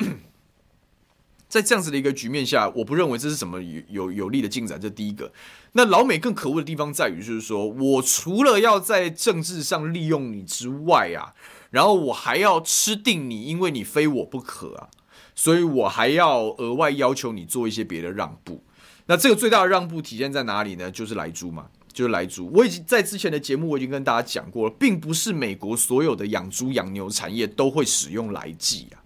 在这样子的一个局面下，我不认为这是什么有有有利的进展。这第一个。那老美更可恶的地方在于，就是说我除了要在政治上利用你之外啊，然后我还要吃定你，因为你非我不可啊，所以我还要额外要求你做一些别的让步。那这个最大的让步体现在哪里呢？就是来猪嘛，就是来猪。我已经在之前的节目我已经跟大家讲过了，并不是美国所有的养猪养牛产业都会使用来剂啊。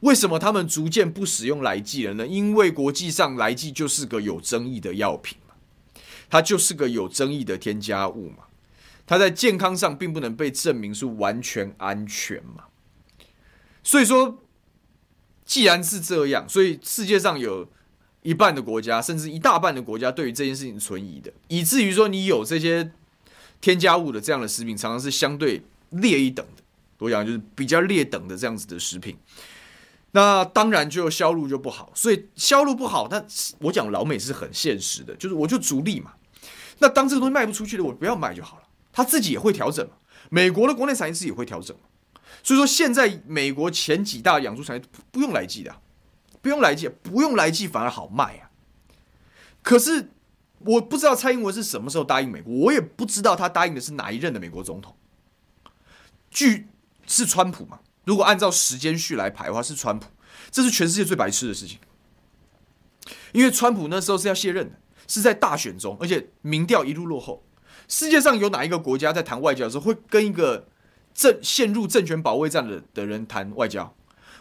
为什么他们逐渐不使用来剂了呢？因为国际上来剂就是个有争议的药品嘛，它就是个有争议的添加物嘛，它在健康上并不能被证明是完全安全嘛。所以说，既然是这样，所以世界上有一半的国家，甚至一大半的国家对于这件事情存疑的，以至于说你有这些添加物的这样的食品，常常是相对劣一等的。我讲就是比较劣等的这样子的食品。那当然就销路就不好，所以销路不好。那我讲老美是很现实的，就是我就逐利嘛。那当这个东西卖不出去的，我不要卖就好了。他自己也会调整嘛。美国的国内产业自己也会调整。所以说现在美国前几大养猪产业不用来记的，不用来记，不用来记反而好卖啊。可是我不知道蔡英文是什么时候答应美国，我也不知道他答应的是哪一任的美国总统。据是川普嘛？如果按照时间序来排的话，是川普，这是全世界最白痴的事情。因为川普那时候是要卸任的，是在大选中，而且民调一路落后。世界上有哪一个国家在谈外交的时候会跟一个政陷入政权保卫战的的人谈外交？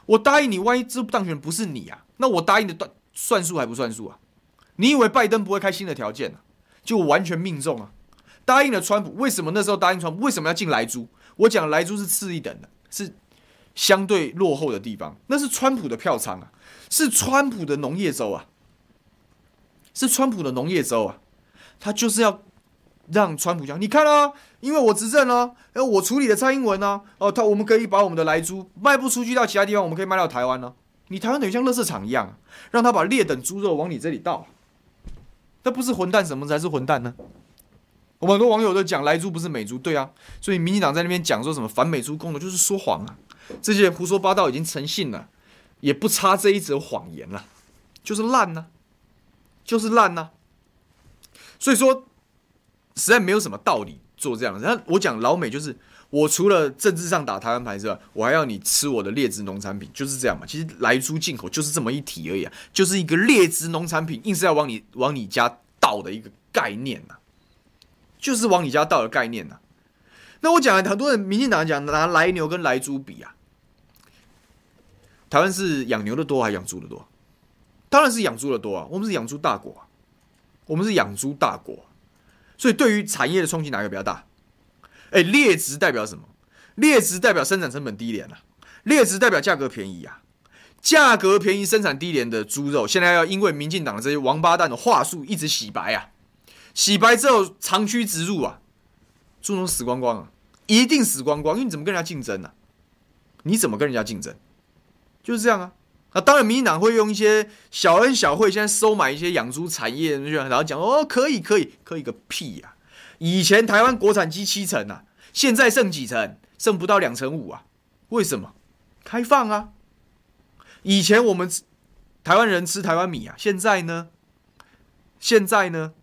我答应你，万一这当选不是你啊，那我答应的算算数还不算数啊？你以为拜登不会开新的条件啊？就完全命中啊！答应了川普，为什么那时候答应川普？为什么要进莱猪？我讲莱猪是次一等的，是。相对落后的地方，那是川普的票仓啊，是川普的农业州啊，是川普的农业州啊，他就是要让川普讲，你看啊，因为我执政了，哎，我处理了蔡英文呢，哦，他我们可以把我们的莱猪卖不出去到其他地方，我们可以卖到台湾呢，你台湾等于像垃圾场一样，让他把劣等猪肉往你这里倒，那不是混蛋，什么才是混蛋呢？我们很多网友都讲莱猪不是美猪，对啊，所以民进党在那边讲说什么反美猪共的，就是说谎啊。这些胡说八道已经成性了，也不差这一则谎言了，就是烂呐，就是烂呐。所以说，实在没有什么道理做这样的。然后我讲老美就是，我除了政治上打台湾牌之外，我还要你吃我的劣质农产品，就是这样嘛。其实莱猪进口就是这么一提而已啊，就是一个劣质农产品，硬是要往你往你家倒的一个概念呐、啊，就是往你家倒的概念呐、啊。那我讲很多人，民进党讲拿莱牛跟莱猪比啊，台湾是养牛的多还是养猪的多？当然是养猪的多啊，我们是养猪大国，我们是养猪大国，所以对于产业的冲击哪个比较大？哎，劣质代表什么？劣质代表生产成本低廉啊，劣质代表价格便宜啊，价格便宜、生产低廉的猪肉，现在要因为民进党的这些王八蛋的话术一直洗白啊，洗白之后长驱直入啊，猪农死光光啊，一定死光光，因为你怎么跟人家竞争呢、你怎么跟人家竞争？就是这样啊。那当然，民进党会用一些小恩小惠，现在收买一些养猪产业，然后讲哦，可以可以可以个屁呀、啊！以前台湾国产鸡七成啊，现在剩几成？剩不到两成五啊？为什么？开放啊！以前我们台湾人吃台湾米啊，现在呢？现在呢？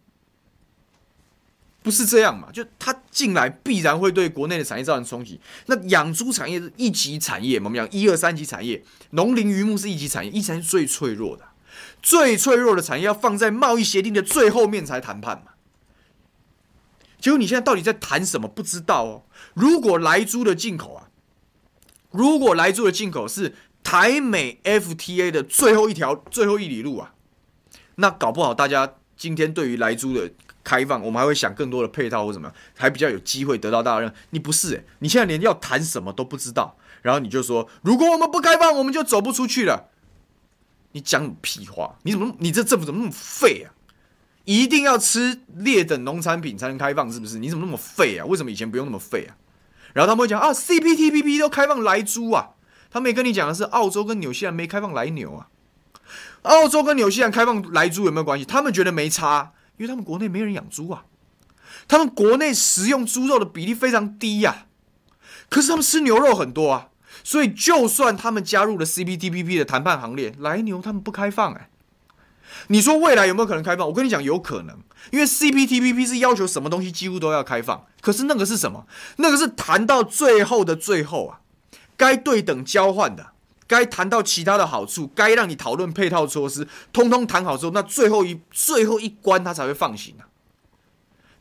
不是这样嘛？就它进来必然会对国内的产业造成冲击。那养猪产业是一级产业，我们讲一二三级产业，农林渔牧是一级产业，一级产业是最脆弱的，最脆弱的产业要放在贸易协定的最后面才谈判嘛。结果你现在到底在谈什么？不知道哦。如果莱猪的进口啊，如果莱猪的进口是台美 FTA 的最后一条、最后一里路啊，那搞不好大家今天对于莱猪的。开放，我们还会想更多的配套或怎么样，还比较有机会得到大家认。你不是、你现在连要谈什么都不知道，然后你就说，如果我们不开放，我们就走不出去了。你讲屁话！你怎么，你这政府怎么那么废啊？一定要吃劣等农产品才能开放，是不是？你怎么那么废啊？为什么以前不用那么废啊？然后他们会讲啊，CPTPP 都开放莱猪啊，他们也跟你讲的是澳洲跟纽西兰没开放莱牛啊。澳洲跟纽西兰开放莱猪有没有关系？他们觉得没差。因为他们国内没人养猪啊，他们国内食用猪肉的比例非常低呀，可是他们吃牛肉很多啊，所以就算他们加入了 CPTPP 的谈判行列，来牛他们不开放哎，你说未来有没有可能开放？我跟你讲有可能，因为 CPTPP 是要求什么东西几乎都要开放，可是那个是什么？那个是谈到最后的最后啊，该对等交换的。该谈到其他的好处，该让你讨论配套措施，通通谈好之后，那最后一最后一关他才会放行啊！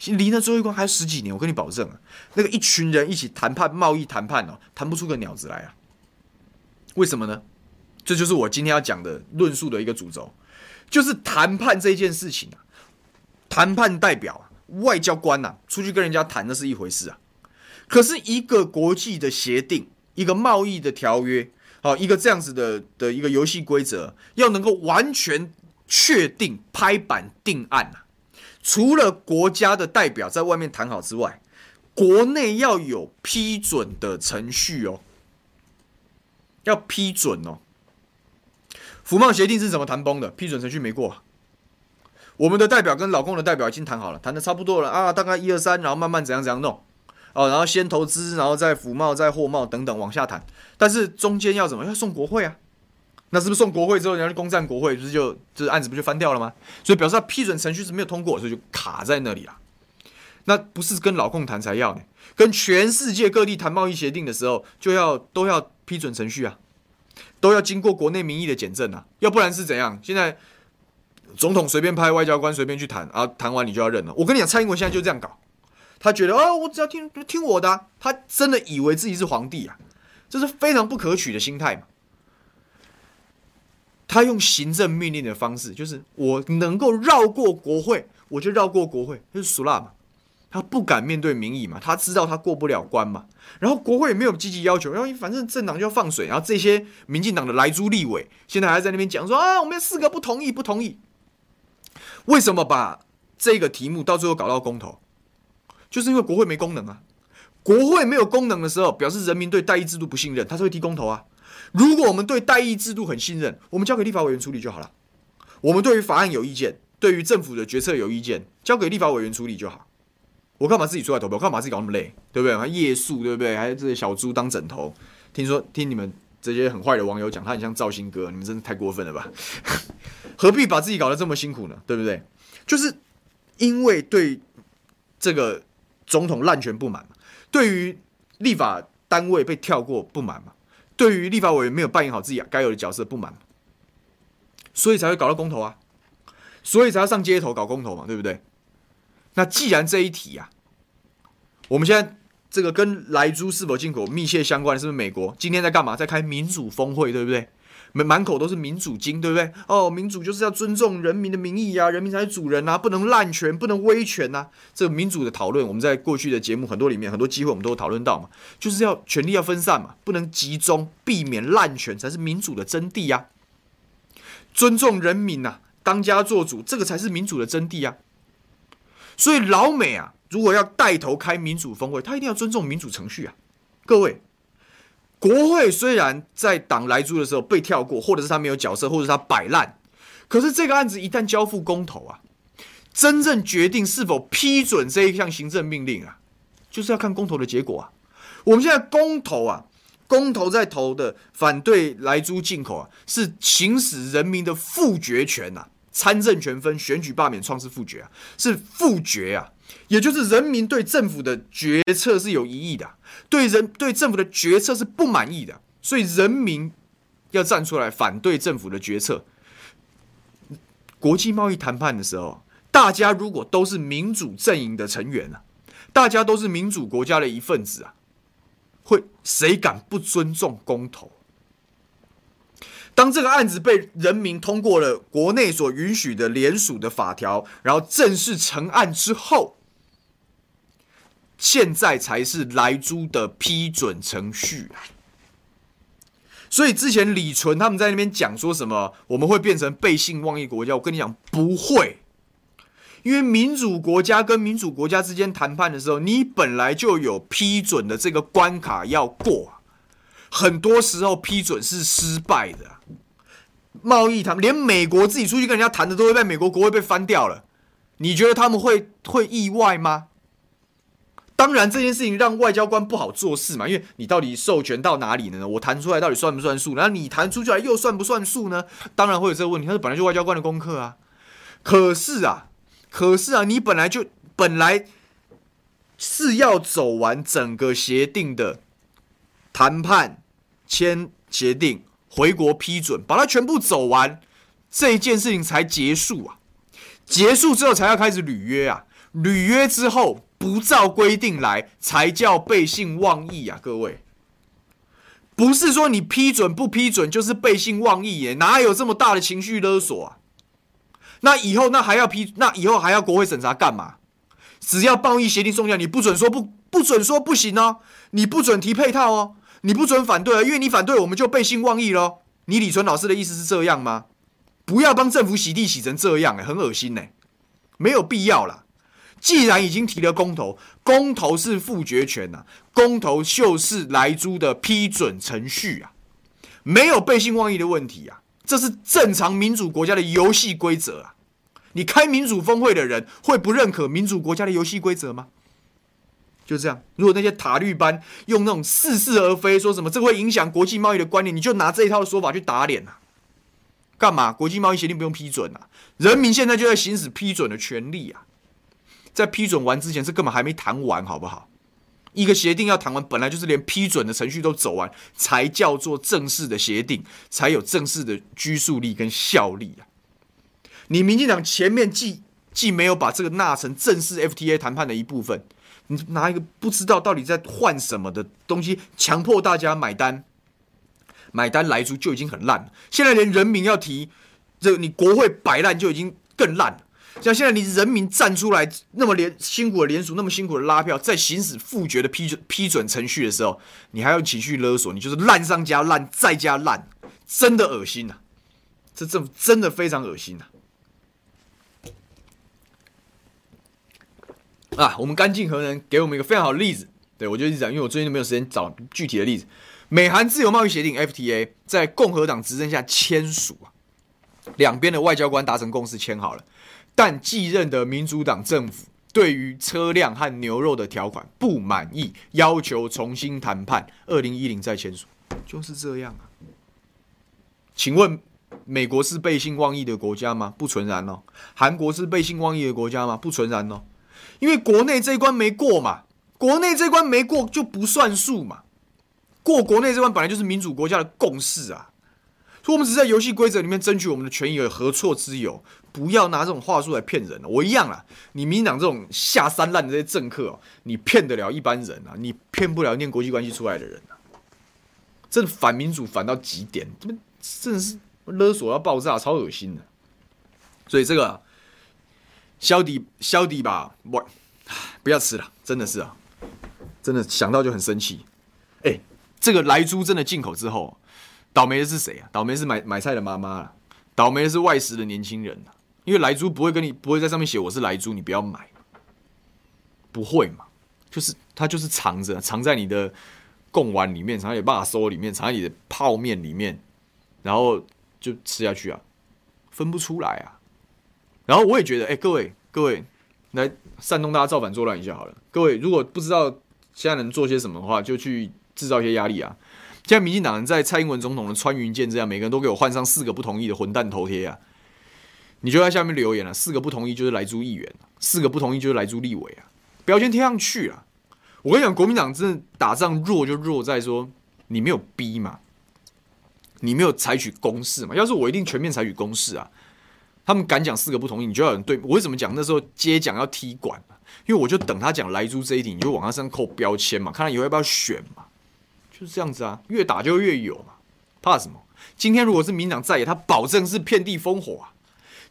离那最后一关还有十几年，我跟你保证啊，那个一群人一起谈判贸易谈判哦，谈不出个鸟子来啊！为什么呢？这就是我今天要讲的论述的一个主轴，就是谈判这件事情啊，谈判代表啊，外交官呐，出去跟人家谈那是一回事啊，可是一个国际的协定，一个贸易的条约。好，一个这样子的的一个游戏规则，要能够完全确定拍板定案啊，除了国家的代表在外面谈好之外，国内要有批准的程序哦，要批准哦。服贸协定是怎么谈崩的？批准程序没过，我们的代表跟老公的代表已经谈好了，谈的差不多了啊，大概一二三，然后慢慢怎样怎样弄。哦，然后先投资，然后再服贸、再货贸等等往下谈，但是中间要怎么？要送国会啊？那是不是送国会之后，人家去攻占国会，不是就这案子不就翻掉了吗？所以表示他批准程序是没有通过，所以就卡在那里了。那不是跟老共谈才要呢？跟全世界各地谈贸易协定的时候，就要都要批准程序啊，都要经过国内民意的检证啊，要不然是怎样？现在总统随便派外交官随便去谈啊，谈完你就要认了。我跟你讲，蔡英文现在就这样搞。他觉得哦，我只要听听我的，他真的以为自己是皇帝啊，这是非常不可取的心态嘛。他用行政命令的方式，就是我能够绕过国会，我就绕过国会，就是俗辣嘛。他不敢面对民意嘛，他知道他过不了关嘛。然后国会也没有积极要求，然后反正政党就要放水，然后这些民进党的莱猪立委现在还在那边讲说啊，我们四个不同意，不同意。为什么把这个题目到最后搞到公投？就是因为国会没功能啊，国会没有功能的时候，表示人民对代议制度不信任，他才会提公投啊。如果我们对代议制度很信任，我们交给立法委员处理就好了。我们对于法案有意见，对于政府的决策有意见，交给立法委员处理就好。我干嘛自己出来投票？我干嘛自己搞那么累？对不对？还夜宿，对不对？还有这些小猪当枕头。听说听你们这些很坏的网友讲，他很像赵新哥，你们真的太过分了吧？[LAUGHS] 何必把自己搞得这么辛苦呢？对不对？就是因为对这个。总统滥权不满嘛，对于立法单位被跳过不满嘛？对于立法委员没有扮演好自己该有的角色不满，所以才会搞到公投啊，所以才要上街头搞公投嘛，对不对？那既然这一题啊，我们现在这个跟莱猪是否进口密切相关是不是美国今天在干嘛？在开民主峰会，对不对？满满口都是民主经，对不对？哦，民主就是要尊重人民的民意啊，人民才是主人啊，不能滥权，不能威权呐、啊。这个民主的讨论，我们在过去的节目很多里面，很多机会我们都有讨论到嘛，就是要权力要分散嘛，不能集中，避免滥权才是民主的真谛呀。尊重人民呐、啊，当家作主，这个才是民主的真谛呀。所以老美啊，如果要带头开民主峰会，他一定要尊重民主程序啊，各位。国会虽然在党来租的时候被跳过，或者是他没有角色，或者是他摆烂，可是这个案子一旦交付公投啊，真正决定是否批准这一项行政命令啊，就是要看公投的结果啊。我们现在公投啊，公投在投的反对来租进口啊，是行使人民的复决权呐，参政权分，选举罢免创制复决啊，是复决啊。也就是人民对政府的决策是有疑义的，对人对政府的决策是不满意的，所以人民要站出来反对政府的决策。国际贸易谈判的时候，大家如果都是民主阵营的成员啊，大家都是民主国家的一份子啊，会谁敢不尊重公投？当这个案子被人民通过了国内所允许的联署的法条，然后正式成案之后，现在才是莱猪的批准程序。所以之前李纯他们在那边讲说什么，我们会变成背信忘义国家？我跟你讲，不会，因为民主国家跟民主国家之间谈判的时候，你本来就有批准的这个关卡要过。很多时候批准是失败的，贸易谈连美国自己出去跟人家谈的都会被美国国会被翻掉了，你觉得他们会会意外吗？当然这件事情让外交官不好做事嘛，因为你到底授权到哪里呢？我谈出来到底算不算数？然后你谈出去来又算不算数呢？当然会有这个问题，它是本来就外交官的功课啊。可是啊，可是啊，你本来就本来是要走完整个协定的谈判。签协定，回国批准，把它全部走完，这一件事情才结束啊！结束之后才要开始履约啊！履约之后不照规定来，才叫背信忘义啊！各位，不是说你批准不批准就是背信忘义耶，哪有这么大的情绪勒索啊？那以后那还要批，那以后还要国会审查干嘛？只要贸易协定送下，你不准说不，不准说不行哦，你不准提配套哦。你不准反对啊，因为你反对，我们就背信忘义喽。你李纯老师的意思是这样吗？不要帮政府洗地洗成这样，欸，很恶心呢，欸，没有必要啦。既然已经提了公投，公投是复决权呐，公投就是莱猪的批准程序啊，没有背信忘义的问题啊，这是正常民主国家的游戏规则啊。你开民主峰会的人会不认可民主国家的游戏规则吗？就这样，如果那些塔绿班用那种似是而非，说什么这会影响国际贸易的观念，你就拿这一套说法去打脸啊？干嘛？国际贸易协定不用批准啊？人民现在就在行使批准的权利啊！在批准完之前，这根本还没谈完，好不好？一个协定要谈完，本来就是连批准的程序都走完，才叫做正式的协定，才有正式的拘束力跟效力啊！你民进党前面既既没有把这个纳成正式 FTA 谈判的一部分。你拿一个不知道到底在换什么的东西，强迫大家买单，买单莱猪就已经很烂了。现在连人民要提这，你国会摆烂就已经更烂了。像现在你人民站出来那么连辛苦的联署，那么辛苦的拉票，在行使复决的批准批准程序的时候，你还要情绪勒索，你就是烂上加烂，再加烂，真的恶心呐！这政府真的非常恶心呐！啊，我们干净核能给我们一个非常好的例子。对，我就一直讲，因为我最近都没有时间找具体的例子。美韩自由贸易协定 FTA 在共和党执政下签署啊，两边的外交官达成共识签好了，但继任的民主党政府对于车辆和牛肉的条款不满意，要求重新谈判，二零一零再签署，就是这样啊。请问美国是背信忘义的国家吗？不纯然哦。韩国是背信忘义的国家吗？不纯然哦。因为国内这一关没过嘛，国内这关没过就不算数嘛。过国内这关本来就是民主国家的共识啊，所以我们只是在游戏规则里面争取我们的权益有何错之有？不要拿这种话术来骗人。我一样啊，你民党这种下三滥的这些政客，你骗得了一般人啊？你骗不了念国际关系出来的人啊！这反民主反到极点，这真的是勒索要爆炸，超恶心的。所以这个消底消底吧，不，不要吃了，真的是啊，真的想到就很生气。哎，这个莱猪真的进口之后，倒霉的是谁啊？倒霉是买买菜的妈妈啊，倒霉的是外食的年轻人啊。因为莱猪不会跟你不会在上面写我是莱猪，你不要买，不会嘛？就是它就是藏着，藏在你的贡丸里面，藏在你的肉松里面，藏在你的泡面里面，然后就吃下去啊，分不出来啊。然后我也觉得，哎，各位各位，来煽动大家造反作乱一下好了。各位如果不知道现在能做些什么的话，就去制造一些压力啊。现在民进党人在蔡英文总统的穿云箭这样，每个人都给我换上四个不同意的混蛋头贴啊！你就在下面留言了，四个不同意就是莱猪议员，四个不同意就是莱猪立委啊，标签贴上去啊！我跟你讲，国民党真的打仗弱就弱在说你没有逼嘛，你没有采取攻势嘛。要是我一定全面采取攻势啊，他们敢讲四个不同意，你就要有人对我为什么讲那时候接讲要踢馆，因为我就等他讲莱猪这一题，你就往他身上扣标签嘛，看他以后要不要选嘛，就是这样子啊，越打就越有嘛，怕什么？今天如果是民党在野，他保证是遍地烽火啊。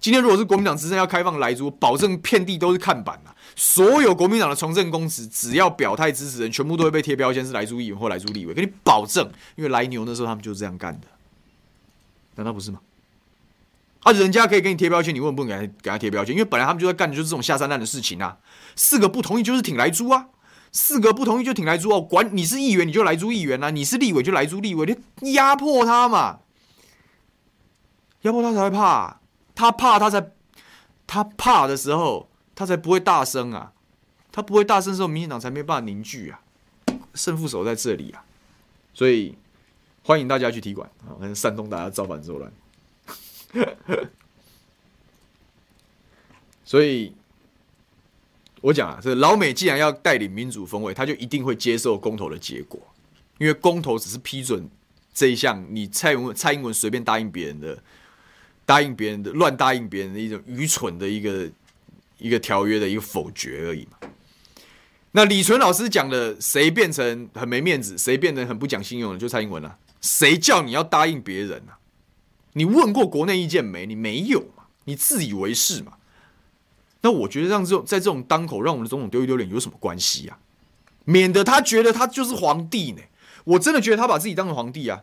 今天如果是国民党执政要开放莱猪，保证遍地都是看板啊！所有国民党的从政公职，只要表态支持人，全部都会被贴标签是莱猪议员或莱猪立委，给你保证。因为莱牛那时候他们就是这样干的，难道不是吗？啊，人家可以给你贴标签，你为什么不能给他给他贴标签？因为本来他们就在干的就是这种下三滥的事情啊！四个不同意就是挺莱猪啊，四个不同意就挺莱猪哦。管你是议员你就莱猪议员啊，你是立委就莱猪立委，你压迫他嘛，压迫他才会怕。他怕，他才他怕的时候，他才不会大声啊！他不会大声的时候，民进党才没办法凝聚啊！胜负手在这里啊！所以欢迎大家去踢馆啊，跟煽动大家造反作乱。[LAUGHS] 所以，我讲啊，这老美既然要带领民主风味，他就一定会接受公投的结果，因为公投只是批准这一项，你蔡英文蔡英文随便答应别人的。答应别人的乱答应别人的一种愚蠢的一个一个条约的一个否决而已嘛。那李纯老师讲的，谁变成很没面子，谁变得很不讲信用的，就蔡英文了。谁叫你要答应别人啊？你问过国内意见没？你没有嘛？你自以为是嘛？那我觉得让这种在这种当口，让我们的总统丢一丢脸有什么关系啊？免得他觉得他就是皇帝呢。我真的觉得他把自己当成皇帝啊。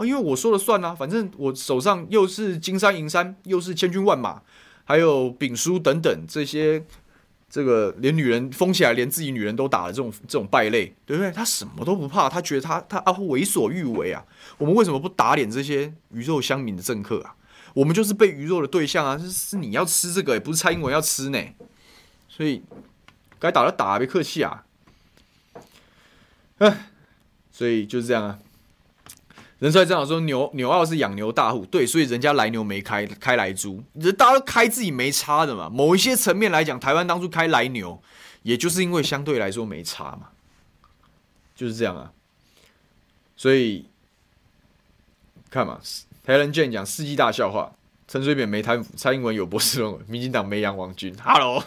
啊，因为我说了算啊，反正我手上又是金山银山，又是千军万马，还有丙书等等这些，这个连女人疯起来，连自己女人都打的这种这种败类，对不对？他什么都不怕，他觉得他他啊为所欲为啊！我们为什么不打脸这些鱼肉乡民的政客啊？我们就是被鱼肉的对象啊！是是你要吃这个，也不是蔡英文要吃呢，所以该打就打，别客气啊！哎，所以就是这样啊。人帅正好说牛牛澳是养牛大户，对，所以人家来牛没开开来猪，人大家都开自己没差的嘛。某一些层面来讲，台湾当初开来牛，也就是因为相对来说没差嘛，就是这样啊。所以看嘛，台人健讲世纪大笑话，陈水扁没贪腐，蔡英文有博士论文，民进党没养王军，Hello，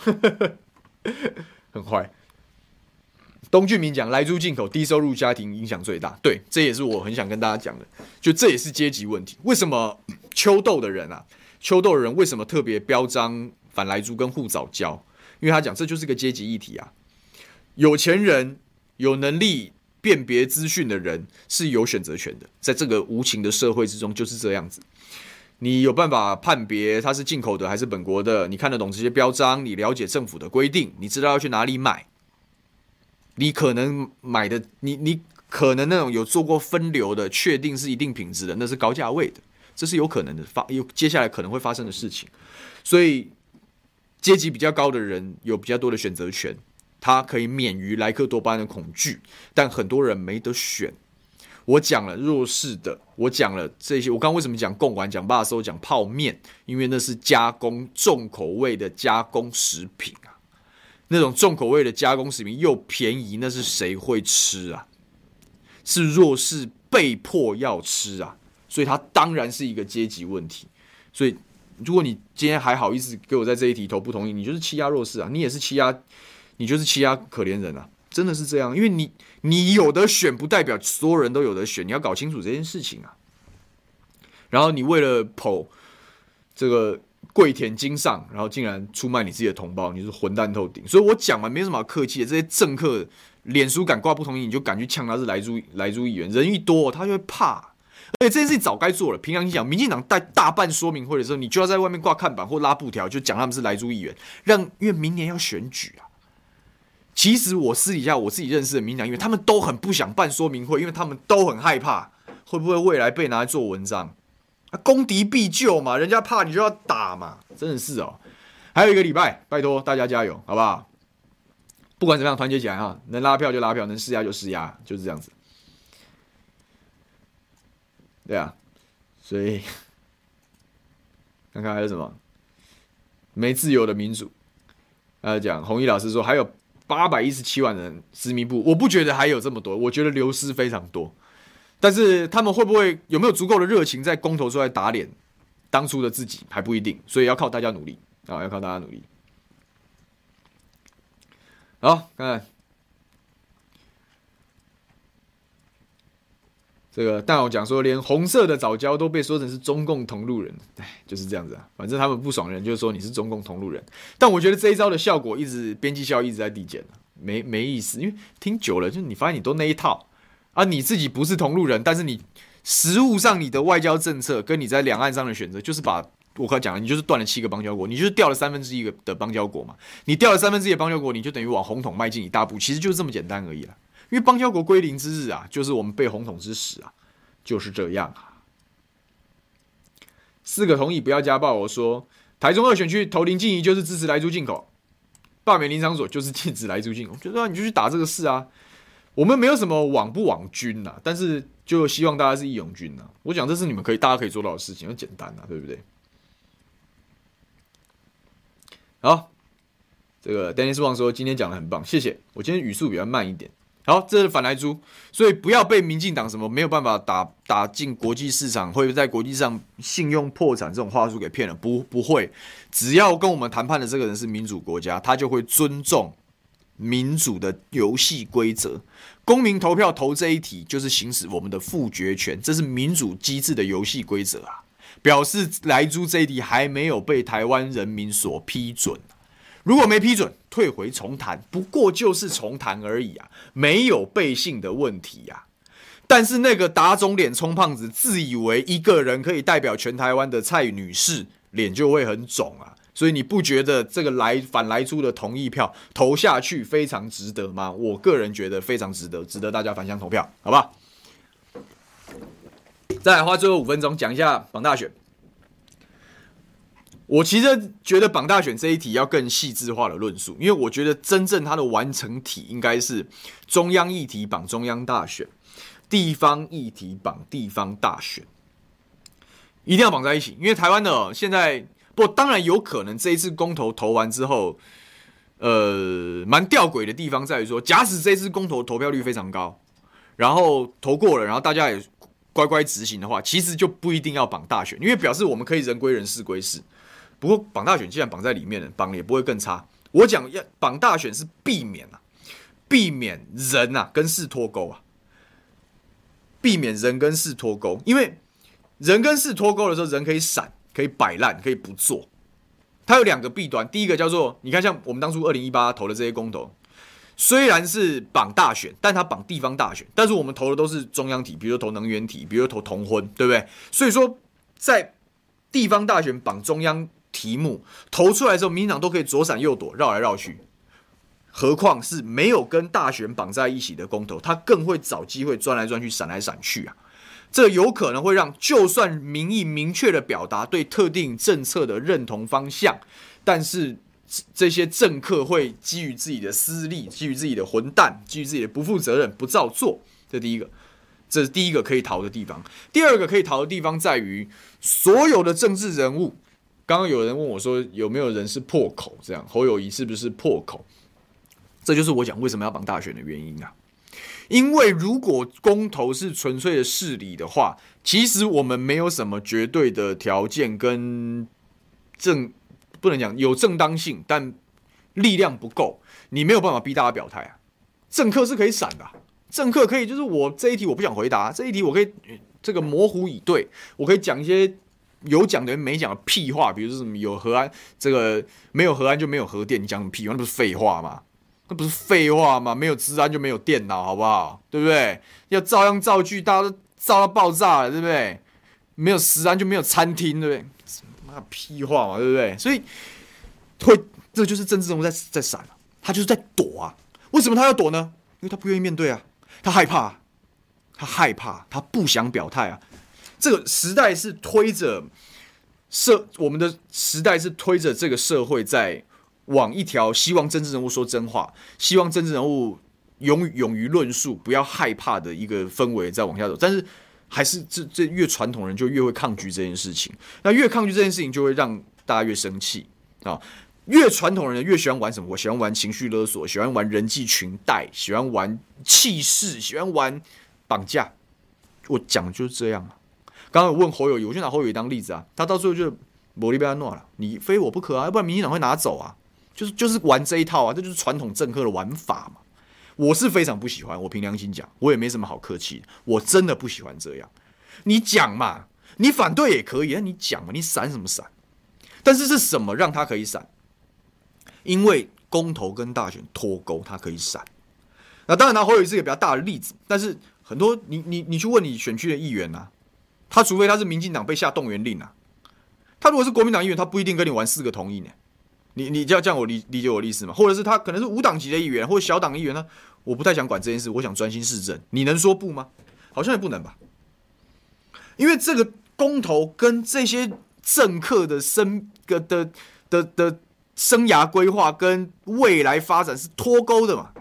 很坏。东俊明讲，莱猪进口，低收入家庭影响最大。对，这也是我很想跟大家讲的，就这也是阶级问题。为什么 [COUGHS] 秋豆的人啊，秋豆的人为什么特别标章反莱猪跟护藻胶？因为他讲这就是个阶级议题啊。有钱人有能力辨别资讯的人是有选择权的，在这个无情的社会之中就是这样子。你有办法判别它是进口的还是本国的？你看得懂这些标章？你了解政府的规定？你知道要去哪里买？你可能买的，你你可能那种有做过分流的，确定是一定品质的，那是高价位的，这是有可能的发，有接下来可能会发生的事情。所以阶级比较高的人有比较多的选择权，他可以免于莱克多巴胺的恐惧，但很多人没得选。我讲了弱势的，我讲了这些，我刚为什么讲贡丸、讲肉松、讲泡面？因为那是加工重口味的加工食品。那种重口味的加工食品又便宜，那是谁会吃啊？是弱势被迫要吃啊，所以它当然是一个阶级问题。所以，如果你今天还好意思给我在这一题投不同意，你就是欺压弱势啊，你也是欺压，你就是欺压可怜人啊，真的是这样。因为你你有得选，不代表所有人都有得选，你要搞清楚这件事情啊。然后你为了捧这个跪舔金上，然后竟然出卖你自己的同胞，你是混蛋透顶。所以我讲嘛，没什么好客气的。这些政客脸书敢挂不同意，你就敢去呛他是莱猪莱猪议员，人一多他就会怕。而且这件事情早该做了。平常你讲，民进党带大办说明会的时候，你就要在外面挂看板或拉布条，就讲他们是莱猪议员，让因为明年要选举啊。其实我私底下我自己认识的民进党议员，他们都很不想办说明会，因为他们都很害怕会不会未来被拿来做文章。攻敌必救嘛，人家怕你就要打嘛，真的是哦。还有一个礼拜，拜托大家加油，好不好？不管怎么样，团结起来哈，能拉票就拉票，能施压就施压，就是这样子。对啊，所以看看还有什么没自由的民主。还有讲弘毅老师说，还有八百一十七万人实名簿，我不觉得还有这么多，我觉得流失非常多。但是他们会不会有没有足够的热情在公投出来打脸当初的自己还不一定，所以要靠大家努力啊，要靠大家努力。好，看看这个，但我讲说，连红色的早教都被说成是中共同路人，哎，就是这样子啊。反正他们不爽人，就是说你是中共同路人。但我觉得这一招的效果一直边际效益一直在递减，没没意思，因为听久了，就你发现你都那一套。啊，你自己不是同路人，但是你实务上你的外交政策跟你在两岸上的选择，就是把我刚才讲了，你就是断了七个邦交国，你就是掉了三分之一个的邦交国嘛。你掉了三分之一的邦交国，你就等于往红统迈进一大步，其实就是这么简单而已了。因为邦交国归零之日啊，就是我们被红统之时啊，就是这样啊。四个同意不要家暴，我说台中二选区投林静怡就是支持莱猪进口，罢免林场所就是禁止莱猪进口，我觉得啊，你就去打这个事啊。我们没有什么网不网军呐，但是就希望大家是义勇军呐。我讲这是你们可以大家可以做到的事情，很简单呐，对不对？好，这个 Dennis Wang 说今天讲的很棒，谢谢。我今天语速比较慢一点。好，这是反莱猪，所以不要被民进党什么没有办法打打进国际市场，会在国际上信用破产这种话术给骗了。不，不会，只要跟我们谈判的这个人是民主国家，他就会尊重。民主的游戏规则，公民投票投这一题就是行使我们的复决权，这是民主机制的游戏规则啊！表示莱猪这一题还没有被台湾人民所批准，如果没批准，退回重谈，不过就是重谈而已啊，没有背信的问题呀。但是那个打肿脸充胖子，自以为一个人可以代表全台湾的蔡女士，脸就会很肿啊！所以你不觉得这个来反来出的同意票投下去非常值得吗？我个人觉得非常值得，值得大家返乡投票，好吧？再来花最后五分钟讲一下绑大选。我其实觉得绑大选这一题要更细致化的论述，因为我觉得真正它的完成体应该是中央议题绑中央大选，地方议题绑地方大选，一定要绑在一起，因为台湾的现在。不，当然有可能这一次公投投完之后，呃，蛮吊诡的地方在于说，假使这一次公投投票率非常高，然后投过了，然后大家也乖乖执行的话，其实就不一定要绑大选，因为表示我们可以人归人，事归事。不过绑大选既然绑在里面了，绑了也不会更差。我讲要绑大选是避免啊，避免人啊跟事脱钩啊，避免人跟事脱钩，因为人跟事脱钩的时候，人可以闪。可以摆烂，可以不做。它有两个弊端，第一个叫做，你看，像我们当初二零一八投的这些公投，虽然是绑大选，但它绑地方大选，但是我们投的都是中央体，比如说投能源体，比如说投同婚，对不对？所以说，在地方大选绑中央题目投出来的时候，民进党都可以左闪右躲，绕来绕去。何况是没有跟大选绑在一起的公投，它更会找机会钻来钻去，闪来闪去啊。这有可能会让，就算民意明确的表达对特定政策的认同方向，但是这些政客会基于自己的私利，基于自己的混蛋，基于自己的不负责任，不照做。这第一个，这是第一个可以逃的地方。第二个可以逃的地方在于，所有的政治人物，刚刚有人问我说，有没有人是破口？这样侯友宜是不是破口？这就是我讲为什么要绑大选的原因啊。因为如果公投是纯粹的势力的话，其实我们没有什么绝对的条件跟正，不能讲有正当性，但力量不够，你没有办法逼大家表态啊。政客是可以闪的，政客可以就是我这一题我不想回答，这一题我可以这个模糊以对，我可以讲一些有讲的没讲的屁话，比如说什么有核安，这个没有核安就没有核电，你讲什么屁话？那不是废话吗？那不是废话吗？没有治安就没有电脑，好不好？对不对？要照样造句，大家都造到爆炸了，对不对？没有资安就没有餐厅，对不对？妈屁话嘛，对不对？所以会，这就是政治人物在在闪，他就是在躲啊。为什么他要躲呢？因为他不愿意面对啊，他害怕，他害怕，他不想表态啊。这个时代是推着社，我们的时代是推着这个社会在。往一条希望政治人物说真话，希望政治人物勇勇于论述，不要害怕的一个氛围在往下走。但是还是这这越传统人就越会抗拒这件事情。那越抗拒这件事情，就会让大家越生气啊。越传统人越喜欢玩什么？我喜欢玩情绪勒索，喜欢玩人际裙带，喜欢玩气势，喜欢玩绑架。我讲就是这样啊。刚刚我问侯友谊，我就拿侯友谊当例子啊。他到最后就没得被他弄了，你非我不可啊，要不然民进党会拿走啊。就是就是玩这一套啊，这就是传统政客的玩法嘛。我是非常不喜欢，我凭良心讲，我也没什么好客气，我真的不喜欢这样。你讲嘛，你反对也可以，那你讲嘛，你闪什么闪？但是是什么让他可以闪？因为公投跟大选脱钩，他可以闪。那当然，他侯友宜是一个比较大的例子，但是很多你你你去问你选区的议员呐、啊，他除非他是民进党被下动员令啊，他如果是国民党议员，他不一定跟你玩四个同意呢。你你这样这样我理理解我的意思吗？或者是他可能是无党籍的议员，或者小党议员呢？我不太想管这件事，我想专心市政。你能说不吗？好像也不能吧。因为这个公投跟这些政客的生的的的的生涯规划跟未来发展是脱钩的嘛？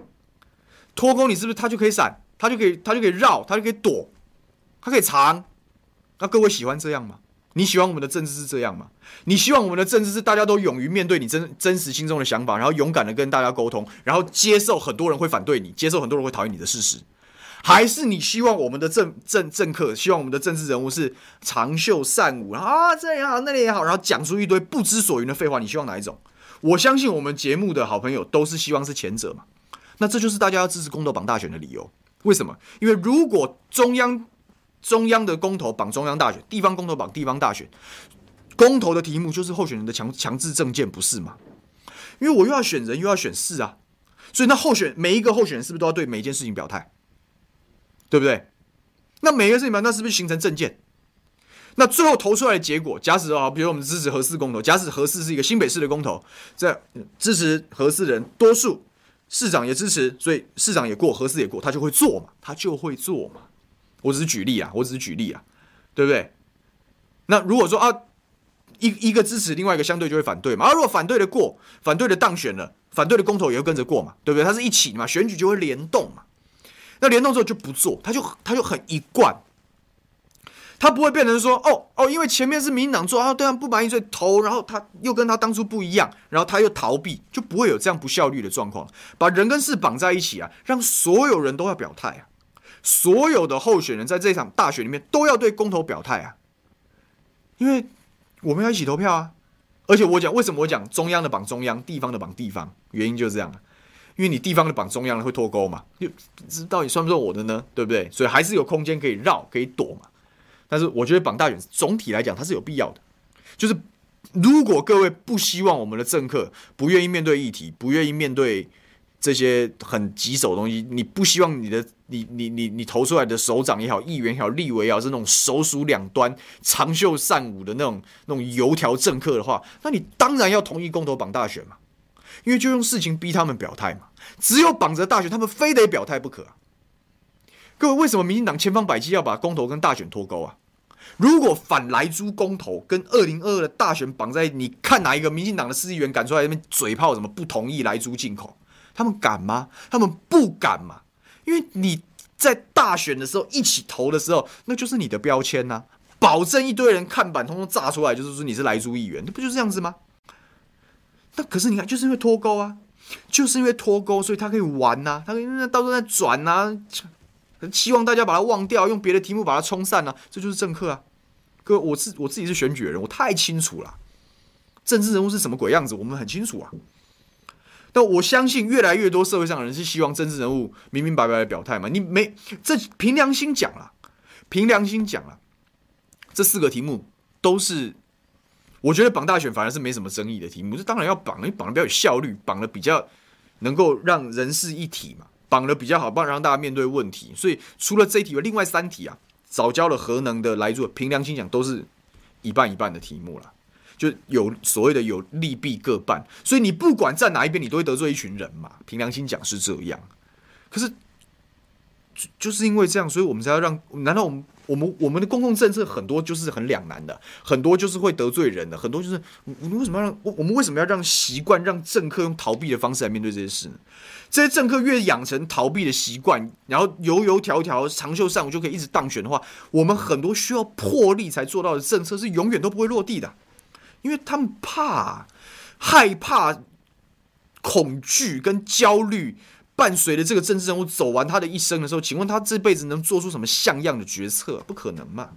脱钩，你是不是他就可以闪，他就可以他就可以绕，他就可以躲，他可以藏？那各位喜欢这样吗？你喜欢我们的政治是这样吗？你希望我们的政治是大家都勇于面对你真真实心中的想法，然后勇敢的跟大家沟通，然后接受很多人会反对你，接受很多人会讨厌你的事实，还是你希望我们的政政政客，希望我们的政治人物是长袖善舞啊，这也好，那里也好，然后讲出一堆不知所云的废话？你希望哪一种？我相信我们节目的好朋友都是希望是前者嘛。那这就是大家要支持公投榜大选的理由。为什么？因为如果中央。中央的公投绑中央大选，地方公投绑地方大选。公投的题目就是候选人的强强制政见，不是吗？因为我又要选人，又要选事啊，所以那候选每一个候选人是不是都要对每一件事情表态？对不对？那每一个事情嘛，那是不是形成政见？那最后投出来的结果，假使啊，比如我们支持核四公投，假使核四是一个新北市的公投，这支持核四人多数，市长也支持，所以市长也过，核四也过，他就会做嘛，他就会做嘛。我只是举例啊，我只是举例啊，对不对？那如果说啊，一一个支持，另外一个相对就会反对嘛。啊，如果反对的过，反对的当选了，反对的公投也会跟着过嘛，对不对？它是一起嘛，选举就会联动嘛。那联动之后就不做，他就他就很一贯，他不会变成说哦哦，因为前面是民党做啊，对啊，不满意所以投，然后他又跟他当初不一样，然后他又逃避，就不会有这样不效率的状况。把人跟事绑在一起啊，让所有人都要表态啊。所有的候选人在这场大选里面都要对公投表态啊，因为我们要一起投票啊。而且我讲为什么我讲中央的绑中央，地方的绑地方，原因就是这样，因为你地方的绑中央的会脱钩嘛，就到底算不算我的呢？对不对？所以还是有空间可以绕，可以躲嘛。但是我觉得绑大选总体来讲它是有必要的，就是如果各位不希望我们的政客不愿意面对议题，不愿意面对。这些很棘手的东西，你不希望你的你你你你投出来的首长也好，议员也好，立委也好，是那种首鼠两端、长袖善舞的那种那种油条政客的话，那你当然要同意公投绑大选嘛，因为就用事情逼他们表态嘛，只有绑着大选，他们非得表态不可。各位，为什么民进党千方百计要把公投跟大选脱钩啊？如果反莱猪公投跟二零二二的大选绑在，你看哪一个民进党的市议员敢出来那边嘴炮什么不同意莱猪进口？他们敢吗？他们不敢嘛，因为你在大选的时候一起投的时候，那就是你的标签呐、啊，保证一堆人看板通通炸出来，就是说你是莱猪议员，那不就是这样子吗？那可是你看，就是因为脱钩啊，就是因为脱钩，所以他可以玩呐、啊，他可以到时候再转呐、啊，希望大家把它忘掉，用别的题目把它冲散啊，这就是政客啊。各位，我自我自己是选举人，我太清楚了，政治人物是什么鬼样子，我们很清楚啊。但我相信越来越多社会上的人是希望政治人物明明白白的表态嘛。你没这凭良心讲了，凭良心讲了，这四个题目都是。我觉得绑大选反而是没什么争议的题目，这当然要绑，你绑的比较有效率，绑的比较能够让人事一体嘛，绑的比较好，不然让大家面对问题。所以除了这一题，另外三题啊，早教的核能的来做，凭良心讲都是一半一半的题目了，就有所谓的有利弊各半。所以你不管站哪一边，你都会得罪一群人嘛。凭良心讲是这样，可是就就是因为这样，所以我们才要让，难道我们？我们我们的公共政策很多就是很两难的，很多就是会得罪人的，很多就是我们为什么要让我们为什么要让习惯让政客用逃避的方式来面对这些事呢？这些政客越养成逃避的习惯，然后油油条条长袖善舞就可以一直当选的话，我们很多需要魄力才做到的政策是永远都不会落地的，因为他们怕、害怕、恐惧跟焦虑。伴随着这个政治人物走完他的一生的时候，请问他这辈子能做出什么像样的决策？不可能嘛！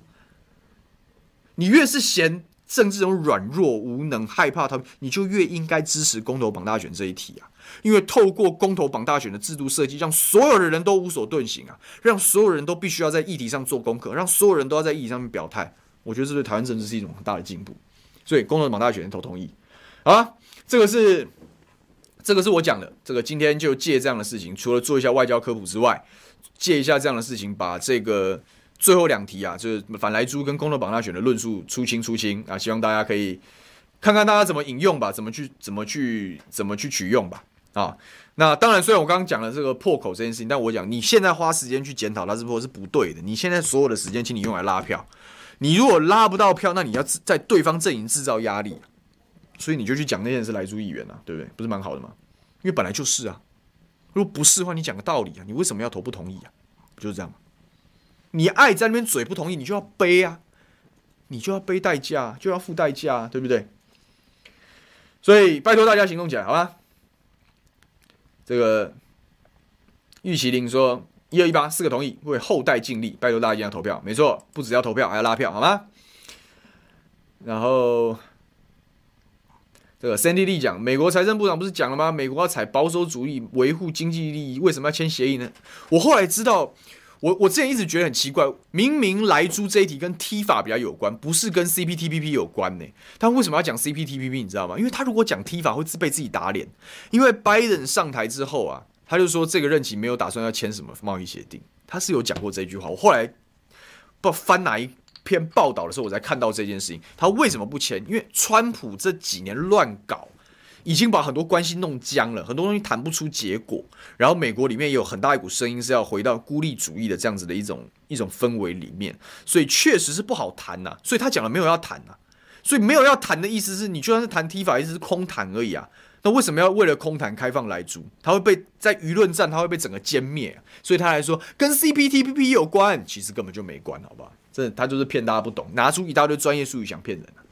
你越是嫌政治人物软弱无能、害怕他，你就越应该支持公投绑大选这一题啊！因为透过公投绑大选的制度设计，让所有的人都无所遁形啊，让所有人都必须要在议题上做功课，让所有人都要在议题上面表态。我觉得这对台湾政治是一种很大的进步。所以公投绑大选投同意啊！这个是。这个是我讲的，这个今天就借这样的事情，除了做一下外交科普之外，借一下这样的事情，把这个最后两题啊，就是反莱猪跟公投绑大选的论述出清出清啊，希望大家可以看看大家怎么引用吧，怎么去怎么去怎么去取用吧啊。那当然，虽然我刚刚讲了这个破口这件事情，但我讲你现在花时间去检讨它是不是不对的，你现在所有的时间，请你用来拉票。你如果拉不到票，那你要在对方阵营制造压力。所以你就去讲那件事莱猪议员啊，对不对？不是蛮好的吗？因为本来就是啊，如果不是的话，你讲个道理啊，你为什么要投不同意啊？不就是这样吗？你爱在那边嘴不同意，你就要背啊，你就要背代价，就要付代价，对不对？所以拜托大家行动起来，好吧？这个玉麒麟说一二一八四个同意，为后代尽力，拜托大家一定要投票，没错，不只要投票，还要拉票，好吗？然后。这个 Sandy Lee 讲，美国财政部长不是讲了吗？美国要采保守主义，维护经济利益，为什么要签协议呢？我后来知道，我我之前一直觉得很奇怪，明明莱猪这一题跟 T 法比较有关，不是跟 CPTPP 有关呢？他为什么要讲 CPTPP？你知道吗？因为他如果讲 T 法会自被自己打脸，因为拜登上台之后啊，他就说这个任期没有打算要签什么贸易协定，他是有讲过这句话。我后来不翻哪一。篇报道的时候，我才看到这件事情。他为什么不签？因为川普这几年乱搞，已经把很多关系弄僵了，很多东西谈不出结果。然后美国里面也有很大一股声音是要回到孤立主义的这样子的一种一种氛围里面，所以确实是不好谈呐。所以他讲了没有要谈呐，所以没有要谈的意思是你就算是谈 TIFA，意思是空谈而已啊。那为什么要为了空谈开放来租？他会被在舆论战，他会被整个歼灭。所以他还说跟 CPTPP 有关，其实根本就没关，好不好？这他就是骗大家不懂，拿出一大堆专业术语想骗人啊，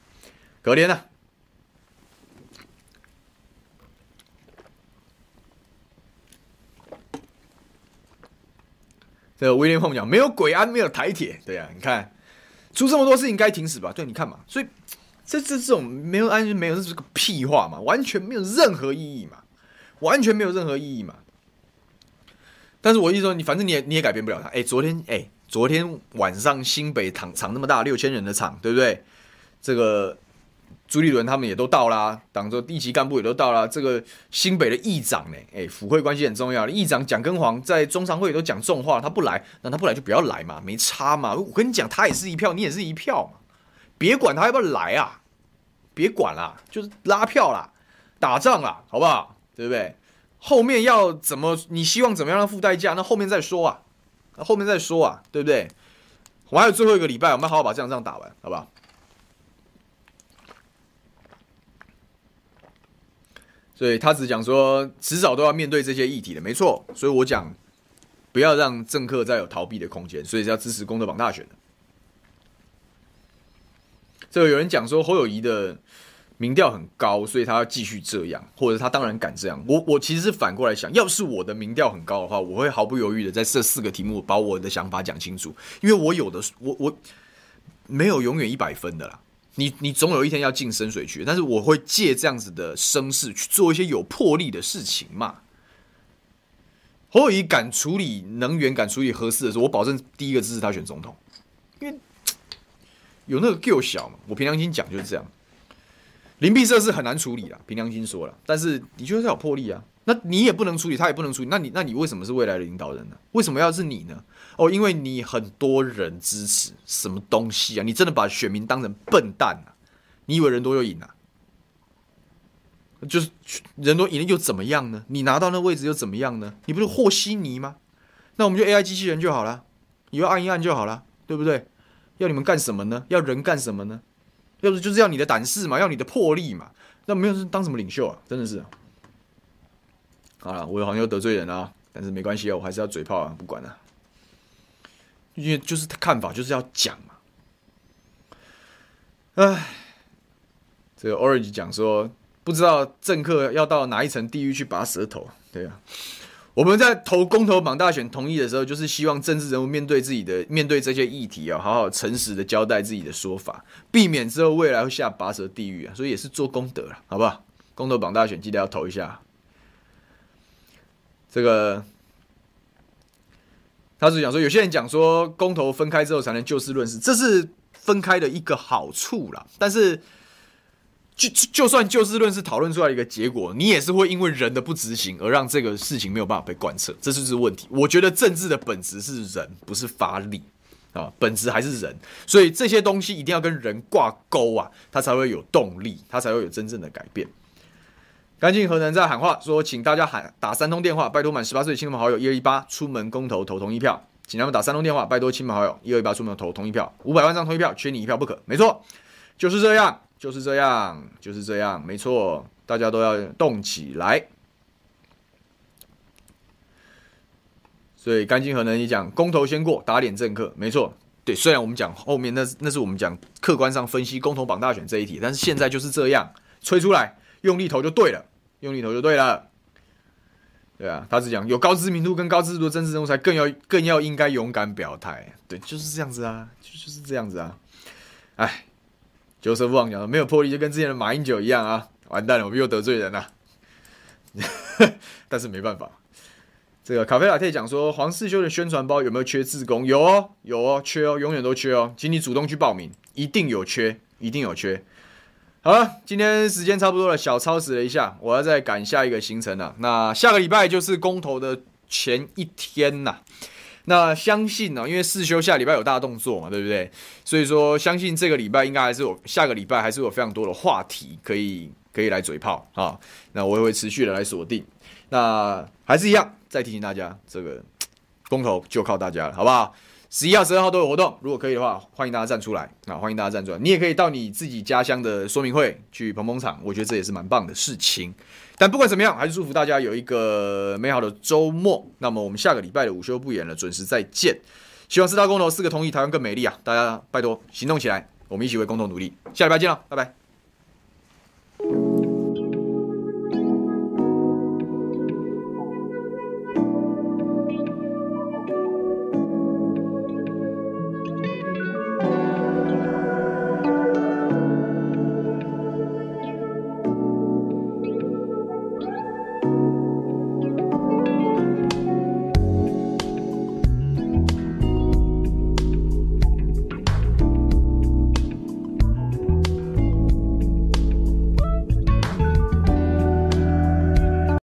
可怜啊！这个威廉凤讲没有鬼安，没有台铁，对啊，你看出这么多事情该停止吧？对，你看嘛，所以这这这种没有安全，没有，这是个屁话嘛，完全没有任何意义嘛，完全没有任何意义嘛。但是我意思说，你反正你也你也改变不了他。哎，昨天哎。昨天晚上新北场场那么大，六千人的场，对不对？这个朱立伦他们也都到啦，党的地级干部也都到啦。这个新北的议长呢，哎，府会关系很重要。议长蒋根煌在中常会也都讲重话，他不来，那他不来就不要来嘛，没差嘛。我跟你讲，他也是一票，你也是一票嘛，别管他要不要来啊，别管啦，就是拉票啦，打仗啦，好不好？对不对？后面要怎么，你希望怎么样让付代价？那后面再说啊。那后面再说啊，对不对？我还有最后一个礼拜，我们好好把这场仗打完，好不好？所以他只讲说，迟早都要面对这些议题的，没错。所以我讲，不要让政客再有逃避的空间，所以是要支持公投榜大选的。这个有人讲说，侯友宜的民调很高，所以他要继续这样，或者他当然敢这样。我我其实是反过来想，要是我的民调很高的话，我会毫不犹豫的在这四个题目把我的想法讲清楚，因为我有的我我没有永远一百分的啦。你你总有一天要进深水区，但是我会借这样子的声势去做一些有魄力的事情嘛。侯友宜敢处理能源、敢处理核四的时候，我保证第一个支持他选总统，因为有那个够小嘛。我凭良心讲就是这样。邻避设施很难处理啊，凭良心说了，但是你就是有魄力啊。那你也不能处理，他也不能处理，那你那你为什么是未来的领导人呢？为什么要是你呢？哦，因为你很多人支持，什么东西啊？你真的把选民当成笨蛋啊？你以为人多就赢啊？就是人多赢了又怎么样呢？你拿到那位置又怎么样呢？你不是和稀泥吗？那我们就 AI 机器人就好了，以后按一按就好了，对不对？要你们干什么呢？要人干什么呢？要不就是要你的胆识嘛，要你的魄力嘛。那没有人当什么领袖啊？真的是。好了，我好像又得罪人啊，但是没关系啊，我还是要嘴炮啊，不管了啊。因为就是看法就是要讲嘛。唉，这个 Orange 讲说，不知道政客要到哪一层地狱去拔舌头。对啊，我们在投公投榜大选同意的时候，就是希望政治人物面对自己的面对这些议题啊，好好诚实的交代自己的说法，避免之后未来会下拔舌地狱啊。所以也是做功德了，好不好？公投榜大选记得要投一下。这个。他是讲说，有些人讲说公投分开之后才能就事论事，这是分开的一个好处啦。但是，就就算就事论事讨论出来一个结果，你也是会因为人的不执行而让这个事情没有办法被贯彻，这就是问题。我觉得政治的本质是人，不是法理啊，本质还是人，所以这些东西一定要跟人挂钩啊，它才会有动力，它才会有真正的改变。干净核能在喊话说，请大家喊打三通电话，拜托满十八岁亲朋好友一二一八出门公投投同意票，请他们打三通电话，拜托亲朋好友一二一八出门投同意票，五百万张同意票缺你一票不可，没错，就是这样，就是这样，就是这样，没错，大家都要动起来。所以干净核能你讲公投先过，打脸政客，没错，对，虽然我们讲后面那那是我们讲客观上分析公投榜大选这一题，但是现在就是这样吹出来，用力投就对了。用力投就对了，对啊，他是讲有高知名度跟高知度的政治人物才更要更要应该勇敢表态，对，就是这样子啊，就就是这样子啊，哎，九蛇不忘讲没有魄力就跟之前的马英九一样啊，完蛋了，我们又得罪人了，[LAUGHS] 但是没办法，这个卡菲拉特讲说黄世修的宣传包有没有缺志工？有哦，有哦，缺哦，永远都缺哦，请你主动去报名，一定有缺，一定有缺。好了，今天时间差不多了，小超时了一下，我要再赶下一个行程了。那下个礼拜就是公投的前一天呐。那相信呢，因为四休下礼拜有大动作嘛，对不对？所以说，相信这个礼拜应该还是有下个礼拜还是有非常多的话题可以可以来嘴炮啊。那我也会持续的来锁定。那还是一样，再提醒大家，这个公投就靠大家了，好不好？十一号、十二号都有活动，如果可以的话，欢迎大家站出来啊！欢迎大家站出来，你也可以到你自己家乡的说明会去捧捧场，我觉得这也是蛮棒的事情。但不管怎么样，还是祝福大家有一个美好的周末。那么我们下个礼拜的午休不演了，准时再见。希望四大公投四个同意，台湾更美丽啊！大家拜托行动起来，我们一起为共同努力。下礼拜见了，拜拜。